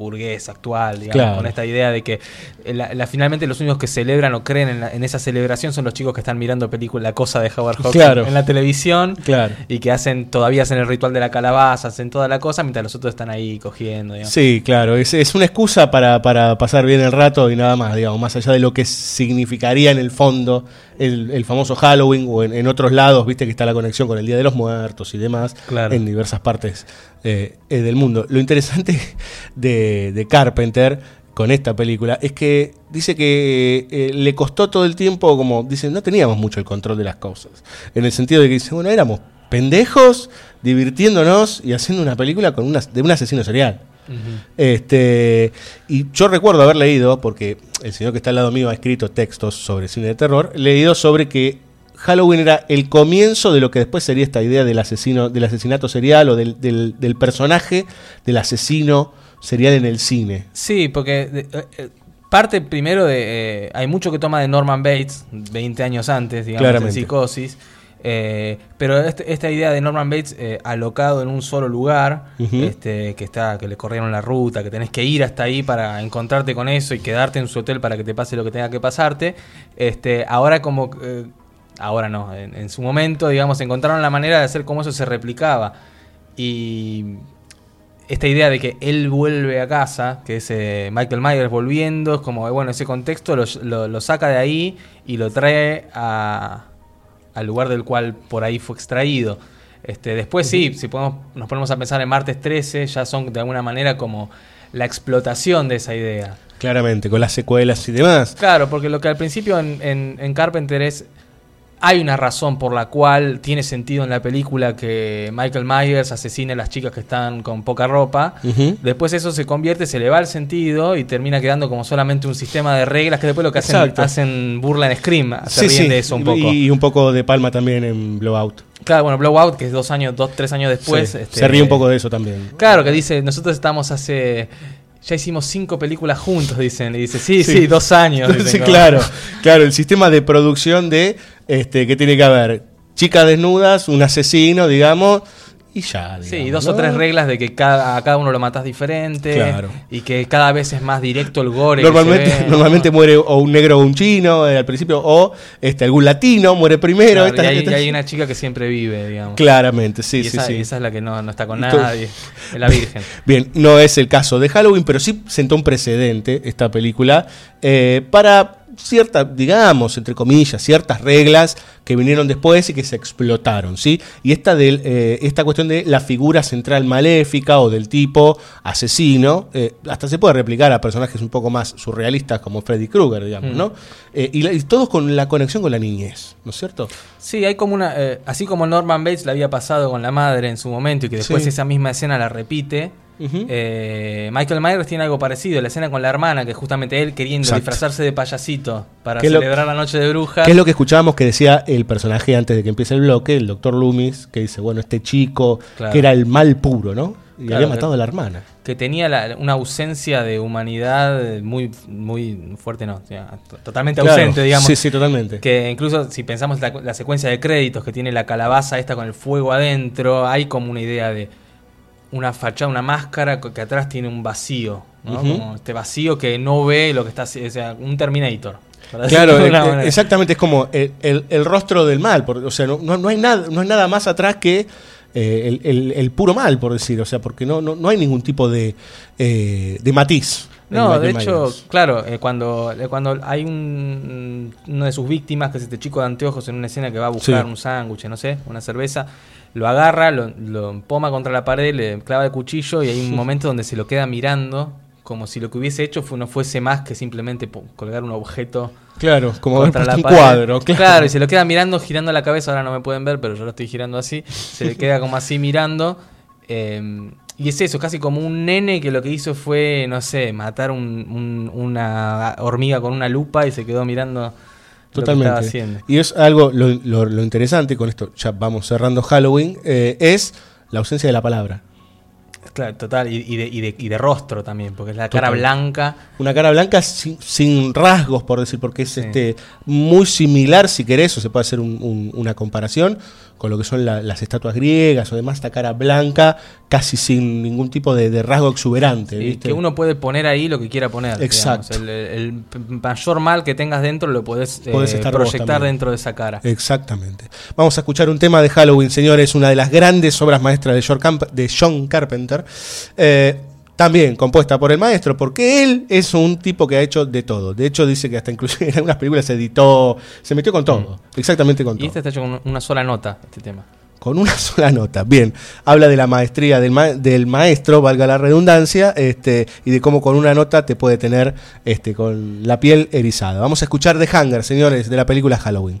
burgués actual, digamos, Claro. con esta idea de que eh, la- la- finalmente los únicos que celebran o creen en, la- en esa celebración son los chicos que están mirando película La Cosa de Howard Hawks Claro. en la televisión Claro. y que hacen todavía hacen el ritual de la calabaza, hacen toda la cosa, mientras los otros están ahí cogiendo. digamos. Sí, claro, es, es una excusa para, para pasar bien el rato y nada más, digamos, más allá de lo que significaría en el fondo el, el famoso Halloween o en, en otros lados, viste que está la conexión con el Día de los Muertos y demás, Claro. en diversas partes eh, eh, del mundo. Lo interesante *laughs* de, de Carpenter con esta película es que dice que eh, le costó todo el tiempo, como dice, no teníamos mucho el control de las cosas, en el sentido de que dice, bueno, éramos pendejos divirtiéndonos y haciendo una película con una, de un asesino serial. Este, y yo recuerdo haber leído, porque el señor que está al lado mío ha escrito textos sobre cine de terror, leído sobre que Halloween era el comienzo de lo que después sería esta idea del asesino, del asesinato serial o del, del- del personaje del asesino serial en el cine. Sí, porque de- eh, eh, parte primero de. eh, hay mucho que toma de Norman Bates, 20 años antes, digamos, Claramente. psicosis. Eh, pero este- esta idea de Norman Bates eh, alocado en un solo lugar, este, que está, que le corrieron la ruta, que tenés que ir hasta ahí para encontrarte con eso y quedarte en su hotel para que te pase lo que tenga que pasarte. Este, ahora como eh, ahora no, en, en su momento, digamos, encontraron la manera de hacer cómo eso se replicaba. Y esta idea de que él vuelve a casa, que es eh, Michael Myers volviendo, es como, bueno, ese contexto lo, lo- lo saca de ahí y lo trae a- al lugar del cual por ahí fue extraído. Este, después sí, si podemos, nos ponemos a pensar en martes 13, ya son de alguna manera como la explotación de esa idea. Claramente, con las secuelas y demás. Claro, porque lo que al principio en, en- en Carpenter es. Hay una razón por la cual tiene sentido en la película que Michael Myers asesine a las chicas que están con poca ropa. Después eso se convierte, se le va el sentido y termina quedando como solamente un sistema de reglas que después lo que hacen, hacen burla en Scream. Se Sí, ríen sí, de eso un y- poco. Y, un poco de palma también en Blowout. Claro, bueno, Blowout, que es dos años, dos, tres años después. Sí, este, Se ríe un poco de eso también. Claro, que dice, nosotros estamos hace. Ya hicimos cinco películas juntos, dicen. Y dice, sí, sí, Sí. dos años. *laughs* Como- claro, claro, el sistema de producción de este que tiene que haber chicas desnudas, un asesino, digamos, y ya. Sí, digamos, dos ¿no? o tres reglas de que cada, a cada uno lo matas diferente. Claro. Y que cada vez es más directo el gore. Normalmente, normalmente muere o un negro o un chino eh, al principio, o este algún latino muere primero. Claro, esta- y, hay, esta- y hay una chica que siempre vive, digamos. Claramente, sí, Y sí, esa, sí. esa es la que no, no está con nadie. Es la Virgen. *laughs* Bien, no es el caso de Halloween, pero sí sentó un precedente esta película eh, para ciertas, digamos, entre comillas, ciertas reglas que vinieron después y que se explotaron, ¿sí? Y esta, del, eh, esta cuestión de la figura central maléfica o del tipo asesino, eh, hasta se puede replicar a personajes un poco más surrealistas como Freddy Krueger, digamos, Mm. ¿no? Eh, y, la- y todos con la conexión con la niñez, ¿no es cierto? Sí, hay como una. así como Norman Bates la había pasado con la madre en su momento y que después Sí. esa misma escena la repite. Eh, Michael Myers tiene algo parecido, la escena con la hermana, que justamente él queriendo Exacto. disfrazarse de payasito para ¿Qué es lo- celebrar la noche de brujas. ¿Qué es lo que escuchábamos que decía el personaje antes de que empiece el bloque, el doctor Loomis, que dice, bueno, este chico, Claro. que era el mal puro, ¿no? Y Claro, había que- matado a la hermana. que tenía la- una ausencia de humanidad muy muy fuerte, no, o sea, to- totalmente Claro, ausente, digamos. sí, sí, totalmente. Que incluso si pensamos la, la secuencia de créditos que tiene la calabaza esta con el fuego adentro, hay como una idea de una fachada, una máscara que atrás tiene un vacío, ¿no? Como este vacío que no ve lo que está haciendo, o sea, un Terminator. Claro, exactamente, es como el, el- el rostro del mal, porque, o sea, no, no- no hay nada, no hay nada más atrás que eh, el, el- el puro mal, por decir, o sea, porque no, no, no hay ningún tipo de, eh, de matiz. No, de hecho, Myers. claro, eh, cuando, cuando hay un, una de sus víctimas, que es este chico de anteojos en una escena que va a buscar Sí. un sándwich, no sé, una cerveza, lo agarra, lo, lo empoma contra la pared, le clava el cuchillo y hay un *laughs* momento donde se lo queda mirando como si lo que hubiese hecho no fuese más que simplemente colgar un objeto. Claro, como contra un pared. cuadro, claro. y se lo queda mirando, girando la cabeza, ahora no me pueden ver, pero yo lo estoy girando así, se le queda como así mirando. eh, y es eso, casi como un nene que lo que hizo fue, no sé, matar un- un- una hormiga con una lupa y se quedó mirando lo que estaba Totalmente. Y es algo, lo, lo- lo interesante, con esto ya vamos cerrando Halloween, eh, es la ausencia de la palabra. Claro, total, y, y de, y de- y de rostro también, porque es la cara blanca. Una cara blanca sin, sin rasgos, por decir, porque es este muy similar, si querés, o se puede hacer un- un- una comparación con lo que son la- las estatuas griegas o demás, esta cara blanca, casi sin ningún tipo de, de rasgo exuberante. ¿viste? que uno puede poner ahí lo que quiera poner. Exacto. El, mayor mal que tengas dentro lo podés, eh, Podés vos proyectar dentro de esa cara. Exactamente. Vamos a escuchar un tema de Halloween, señores, una de las grandes obras maestras de John, Camp- de John Carpenter. eh, también compuesta por el maestro, porque él es un tipo que ha hecho de todo. De hecho, dice que hasta inclusive *laughs* en algunas películas se editó, se metió con todo, exactamente con Y todo. este está hecho con una sola nota, este tema. Con una *laughs* sola nota. Bien, habla de la maestría del, ma- del maestro, valga la redundancia, este, y de cómo con una nota te puede tener este, con la piel erizada. Vamos a escuchar The Hunger, señores, de la película Halloween.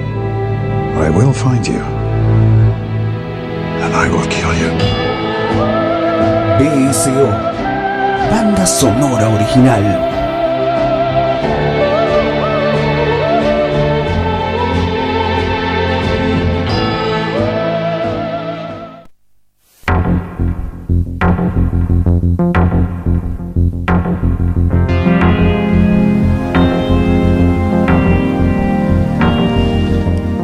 I will find you. And I will kill you. BSO. Banda sonora original.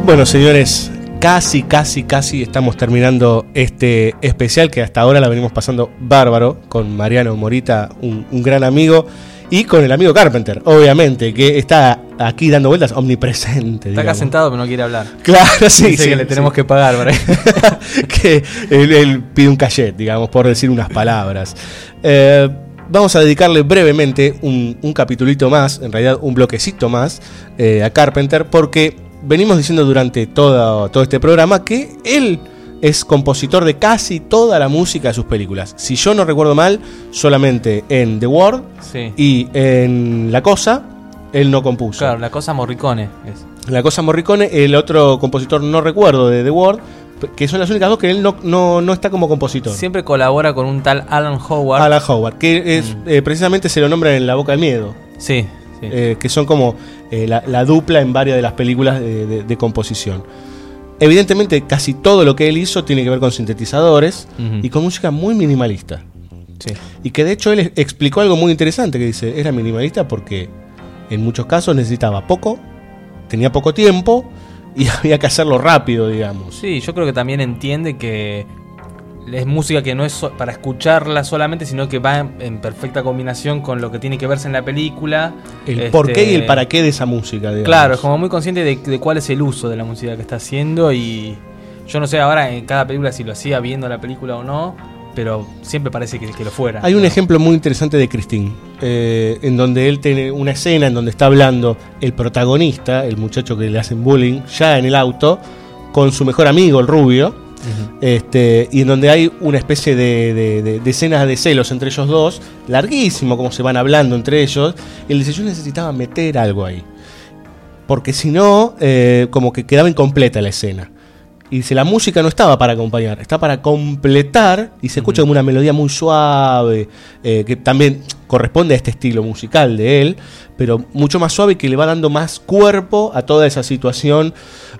Bueno, señores, casi, casi, casi estamos terminando este especial que hasta ahora la venimos pasando bárbaro con Mariano Morita, un, un gran amigo, y con el amigo Carpenter, obviamente, que está aquí dando vueltas, omnipresente. Está acá sentado, pero no quiere hablar. Claro, sí, Dice sí, que le tenemos sí. que pagar para *laughs* que él, él pide un cachet, digamos, por decir unas palabras. Eh, vamos a dedicarle brevemente un, un capitulito más, en realidad un bloquecito más, eh, a Carpenter, porque venimos diciendo durante todo, todo este programa que él es compositor de casi toda la música de sus películas. Si yo no recuerdo mal, solamente en The World Sí. y en La Cosa, él no compuso. Claro, la cosa Morricone es. La cosa Morricone, el otro compositor no recuerdo de The World, que son las únicas dos que él no, no, no está como compositor. Siempre colabora con un tal Alan Howard. Alan Howard, que es, eh, precisamente se lo nombra en La Boca del Miedo. Sí, sí. Eh, que son como eh, la, la dupla en varias de las películas de, de- de composición. Evidentemente, casi todo lo que él hizo tiene que ver con sintetizadores y con música muy minimalista. Sí. Y que de hecho él explicó algo muy interesante, que dice, era minimalista porque en muchos casos necesitaba poco, tenía poco tiempo y *laughs* había que hacerlo rápido, digamos. Sí, yo creo que también entiende que es música que no es so- para escucharla solamente, sino que va en, en perfecta combinación con lo que tiene que verse en la película. El Este, por qué y el para qué de esa música, digamos. Claro, es como muy consciente de, de cuál es el uso de la música que está haciendo y yo no sé ahora en cada película si lo hacía viendo la película o no, pero siempre parece que, que lo fuera. Hay un ejemplo muy interesante de Christine, eh, en donde él tiene una escena en donde está hablando el protagonista, el muchacho que le hacen bullying, ya en el auto, con su mejor amigo, el rubio, este, y en donde hay una especie de, de, de- escenas de celos entre ellos dos, larguísimo, como se van hablando entre ellos, y él dice, yo necesitaba meter algo ahí, porque si no, eh, como que quedaba incompleta la escena. Y dice, la música no estaba para acompañar, está para completar y se escucha como una melodía muy suave, eh, que también corresponde a este estilo musical de él, pero mucho más suave y que le va dando más cuerpo a toda esa situación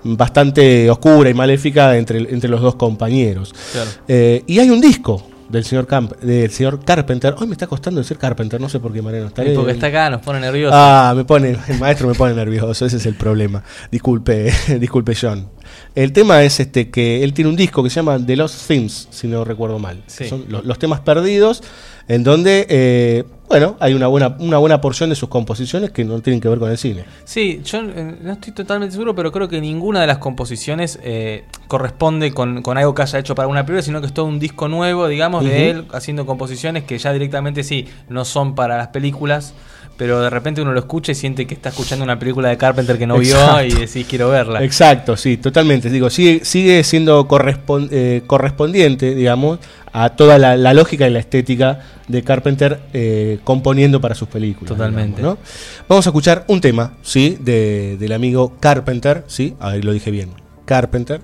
bastante oscura y maléfica entre, entre los dos compañeros. Claro. Eh, y hay un disco del señor, Camp- del señor Carpenter, hoy me está costando decir Carpenter, no sé por qué Mariano está porque está acá, nos pone nerviosos. Ah, me pone, el maestro me pone nervioso, ese es el problema. Disculpe, *laughs* disculpe John. El tema es este que él tiene un disco que se llama The Lost Themes, si no recuerdo mal. Sí. Son los, los temas perdidos, en donde, eh, bueno, hay una buena, una buena porción de sus composiciones que no tienen que ver con el cine. Sí, yo eh, no estoy totalmente seguro, pero creo que ninguna de las composiciones eh, corresponde con, con algo que haya hecho para una película, sino que es todo un disco nuevo, digamos, de él haciendo composiciones que ya directamente sí, no son para las películas, pero de repente uno lo escucha y siente que está escuchando una película de Carpenter que no vio y decís quiero verla. Exacto, sí, totalmente. Digo, sigue, sigue siendo correspon- eh, correspondiente, digamos, a toda la, la lógica y la estética de Carpenter eh, componiendo para sus películas. Totalmente. digamos, ¿no? Vamos a escuchar un tema, ¿sí? De, del amigo Carpenter, ¿sí? Ahí lo dije bien. Carpenter,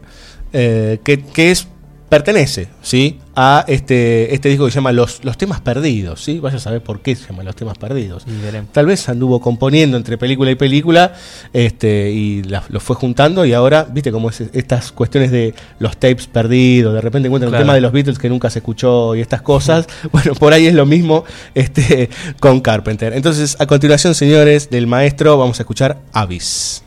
eh, que, que es pertenece, ¿sí? A este, este disco que se llama Los, los temas perdidos, ¿sí? Vaya a saber por qué se llama Los temas perdidos. Tal vez anduvo componiendo entre película y película este, y la- los fue juntando y ahora, viste, como es estas cuestiones de los tapes perdidos, de repente encuentran Claro. un tema de los Beatles que nunca se escuchó y estas cosas. *laughs* bueno, por ahí es lo mismo este, con Carpenter. Entonces, a continuación, señores, del maestro, vamos a escuchar Abyss.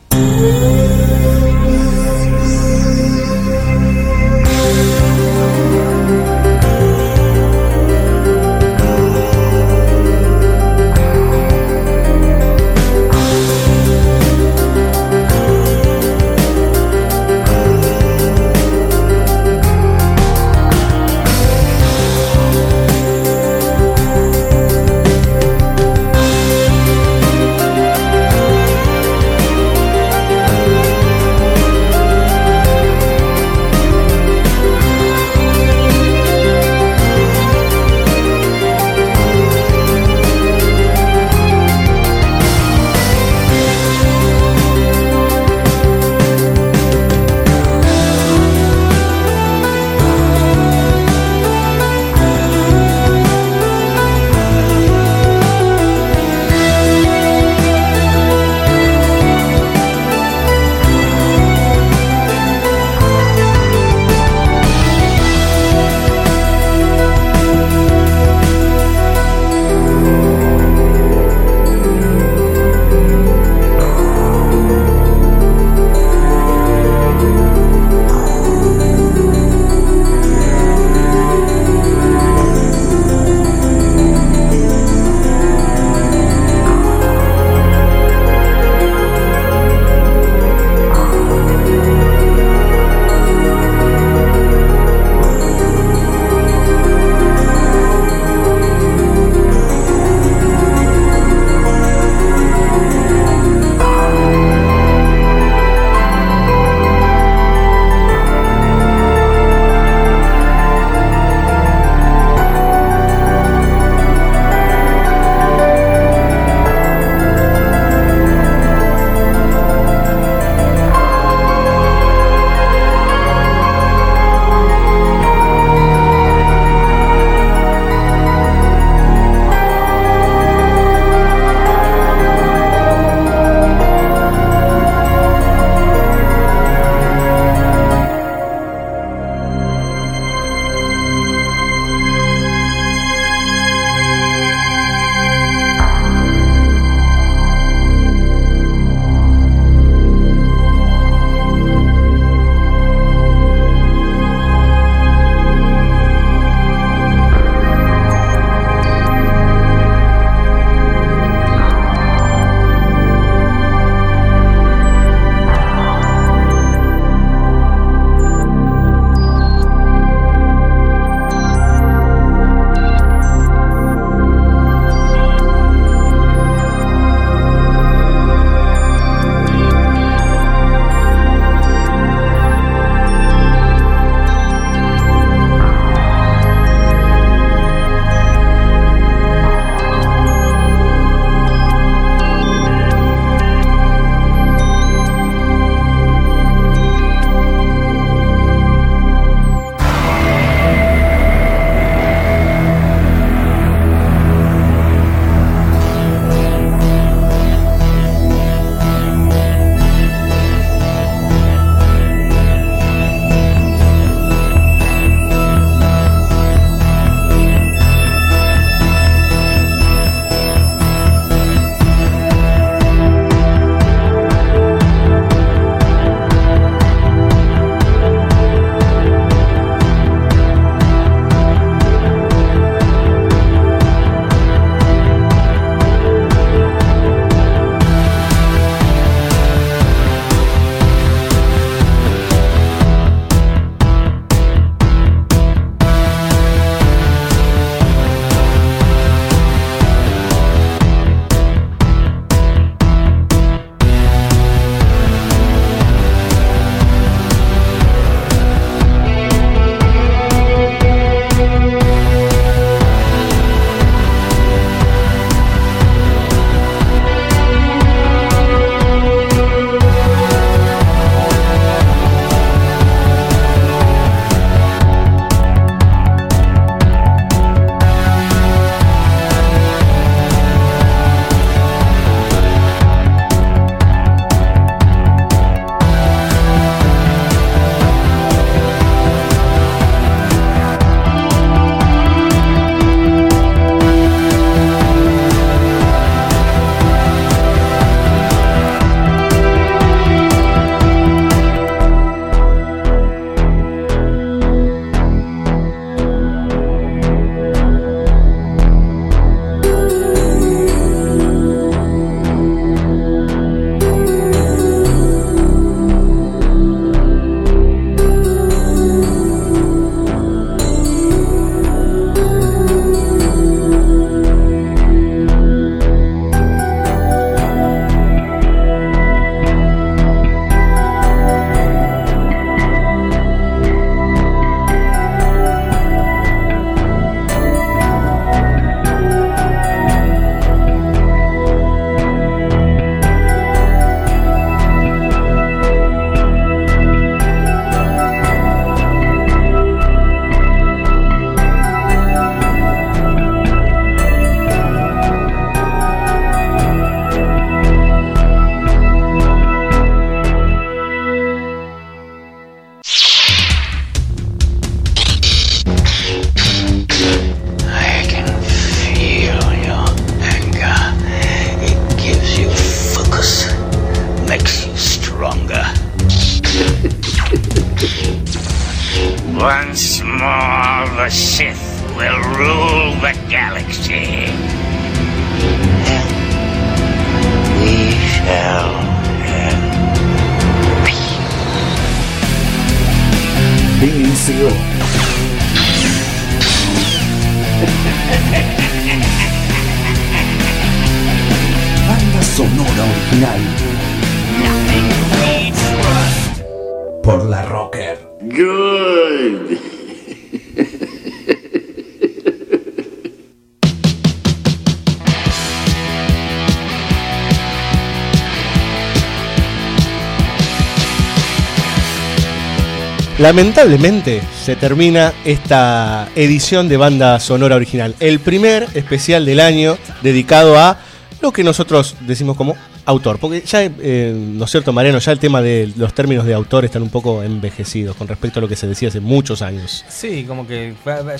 Lamentablemente se termina esta edición de banda sonora original. El primer especial del año dedicado a lo que nosotros decimos como autor. Porque ya, eh, ¿no es cierto, Mariano? Ya el tema de los términos de autor están un poco envejecidos con respecto a lo que se decía hace muchos años. Sí, como que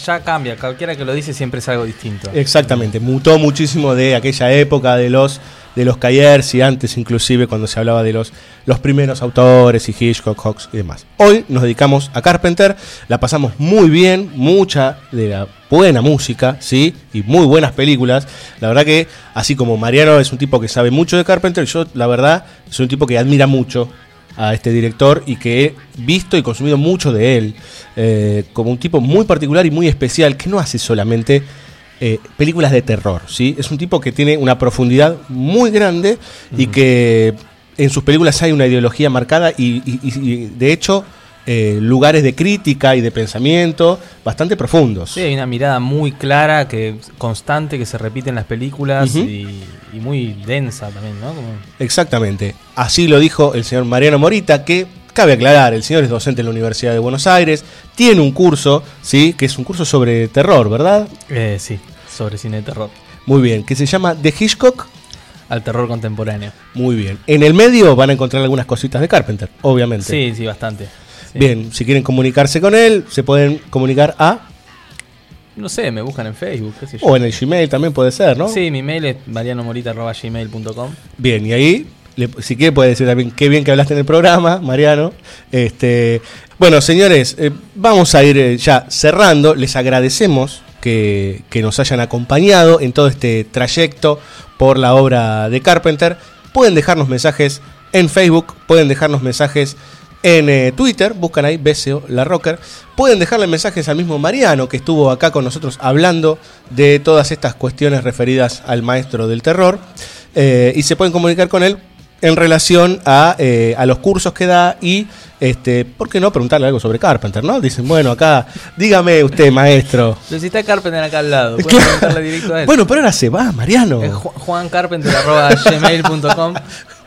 ya cambia. Cualquiera que lo dice siempre es algo distinto. Exactamente, mutó muchísimo de aquella época de los de los Cayers y antes inclusive cuando se hablaba de los, los primeros autores y Hitchcock, Hawks y demás. Hoy nos dedicamos a Carpenter, la pasamos muy bien, mucha de la buena música, ¿sí? Y muy buenas películas. La verdad que, así como Mariano es un tipo que sabe mucho de Carpenter, yo la verdad soy un tipo que admira mucho a este director y que he visto y consumido mucho de él, eh, como un tipo muy particular y muy especial, que no hace solamente eh, películas de terror, ¿sí? Es un tipo que tiene una profundidad muy grande y que en sus películas hay una ideología marcada y, y- y, de hecho eh, lugares de crítica y de pensamiento bastante profundos. Sí, hay una mirada muy clara, que constante, que se repite en las películas y, y muy densa también, ¿no? Como- Exactamente. Así lo dijo el señor Mariano Morita, que cabe aclarar, el señor es docente en la Universidad de Buenos Aires, tiene un curso, ¿sí? Que es un curso sobre terror, ¿verdad? Eh, sí, sobre cine de terror. Muy bien, que se llama The Hitchcock Al terror contemporáneo. Muy bien. En el medio van a encontrar algunas cositas de Carpenter, obviamente. Sí, sí, bastante. Sí. Bien, si quieren comunicarse con él, se pueden comunicar a No sé, me buscan en Facebook, qué sé yo. o en el Gmail también puede ser, ¿no? Sí, mi mail es marianomorita.gmail.com. Bien, y ahí, si quiere, puede decir también qué bien que hablaste en el programa, Mariano. Este, bueno, señores, eh, vamos a ir eh, ya cerrando. Les agradecemos que, que nos hayan acompañado en todo este trayecto por la obra de Carpenter. Pueden dejarnos mensajes en Facebook, pueden dejarnos mensajes en eh, Twitter, buscan ahí BCO La Rocker. Pueden dejarle mensajes al mismo Mariano que estuvo acá con nosotros hablando de todas estas cuestiones referidas al maestro del terror. Eh, y se pueden comunicar con él en relación a, eh, a los cursos que da y, este, ¿por qué no preguntarle algo sobre Carpenter? ¿no? Dicen, bueno, acá, dígame usted, maestro. Pero si está Carpenter acá al lado, pueden preguntarle directo a él. Bueno, pero ahora se va, Mariano. Es ju- juancarpenter.gmail.com *laughs*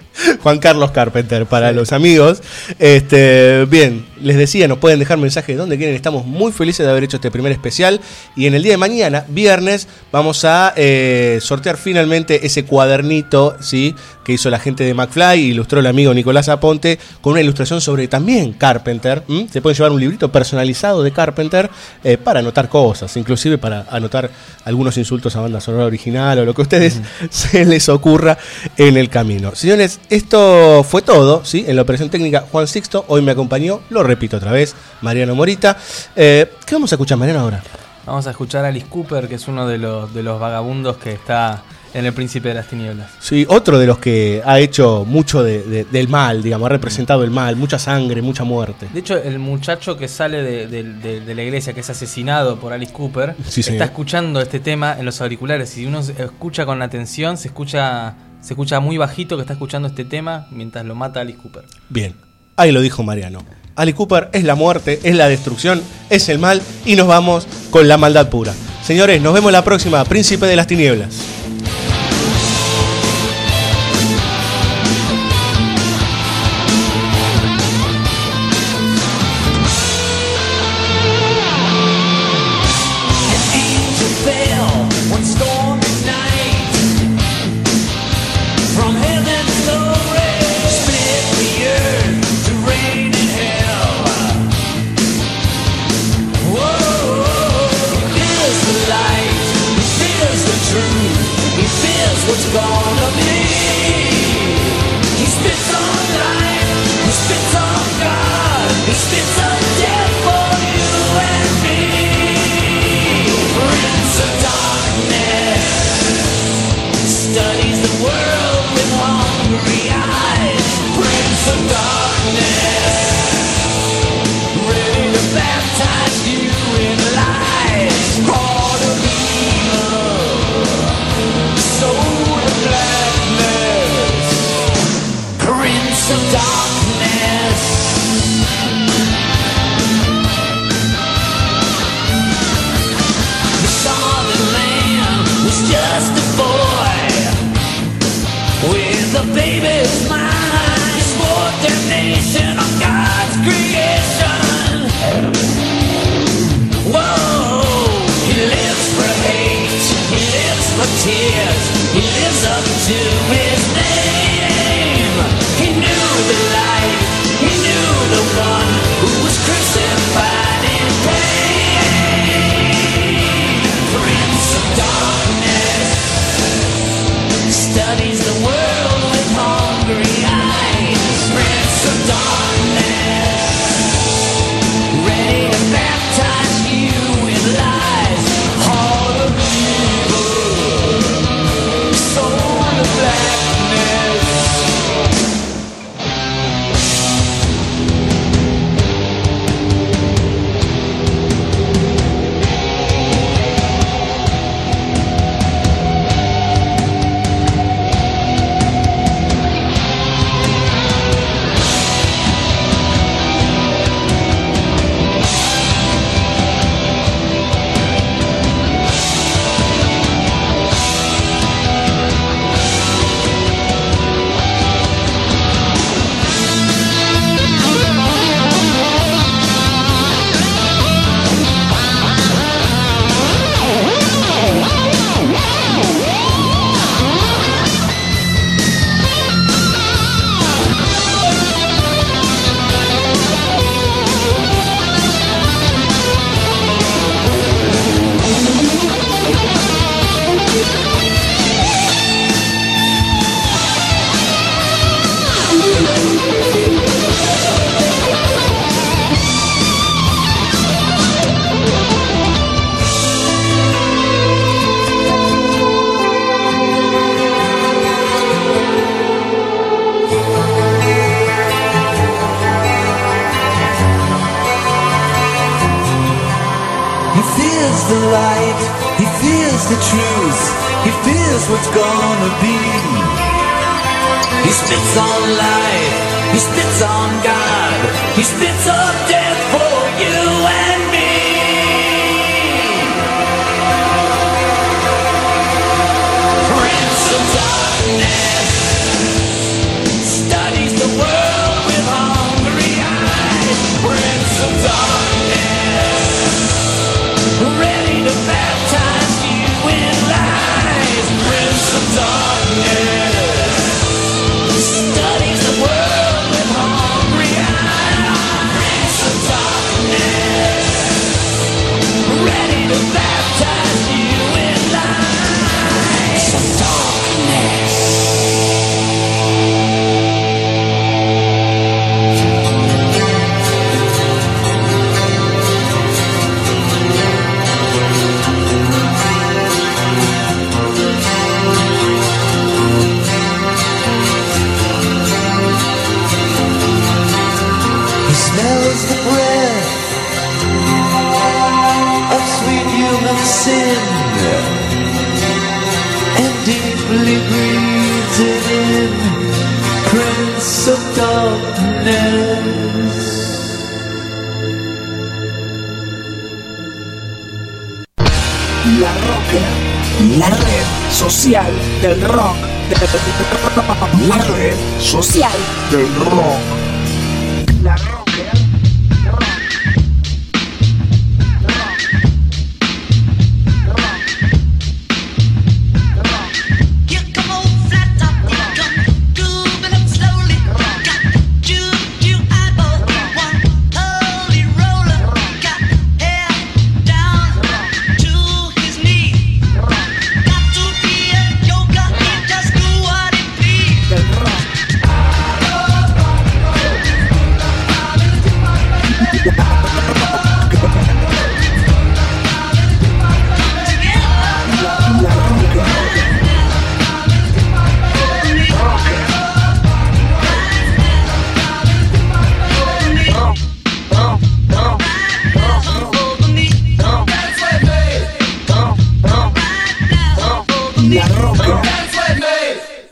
Juan Carlos Carpenter para los amigos. Este, bien, les decía, nos pueden dejar mensajes donde quieren. Estamos muy felices de haber hecho este primer especial. Y en el día de mañana, viernes, vamos a eh, sortear finalmente ese cuadernito ¿sí? que hizo la gente de McFly ilustró el amigo Nicolás Aponte con una ilustración sobre también Carpenter. Se pueden llevar un librito personalizado de Carpenter eh, para anotar cosas, inclusive para anotar algunos insultos a banda sonora original o lo que a ustedes *laughs* se les ocurra en el camino. Señores, esto fue todo, ¿sí? En la operación técnica Juan Sixto, hoy me acompañó, lo repito otra vez, Mariano Morita. Eh, ¿Qué vamos a escuchar, Mariano, ahora? Vamos a escuchar a Alice Cooper, que es uno de los, de los vagabundos que está en El Príncipe de las Tinieblas. Sí, otro de los que ha hecho mucho de- de- del mal, digamos, ha representado el mal, mucha sangre, mucha muerte. De hecho, el muchacho que sale de, la iglesia, que es asesinado por Alice Cooper, Sí, está escuchando este tema en los auriculares. Si uno se- escucha con atención, se escucha, se escucha muy bajito que está escuchando este tema mientras lo mata Alice Cooper. Bien, ahí lo dijo Mariano. Ali Cooper es la muerte, es la destrucción, es el mal y nos vamos con la maldad pura. Señores, nos vemos la próxima, Príncipe de las Tinieblas.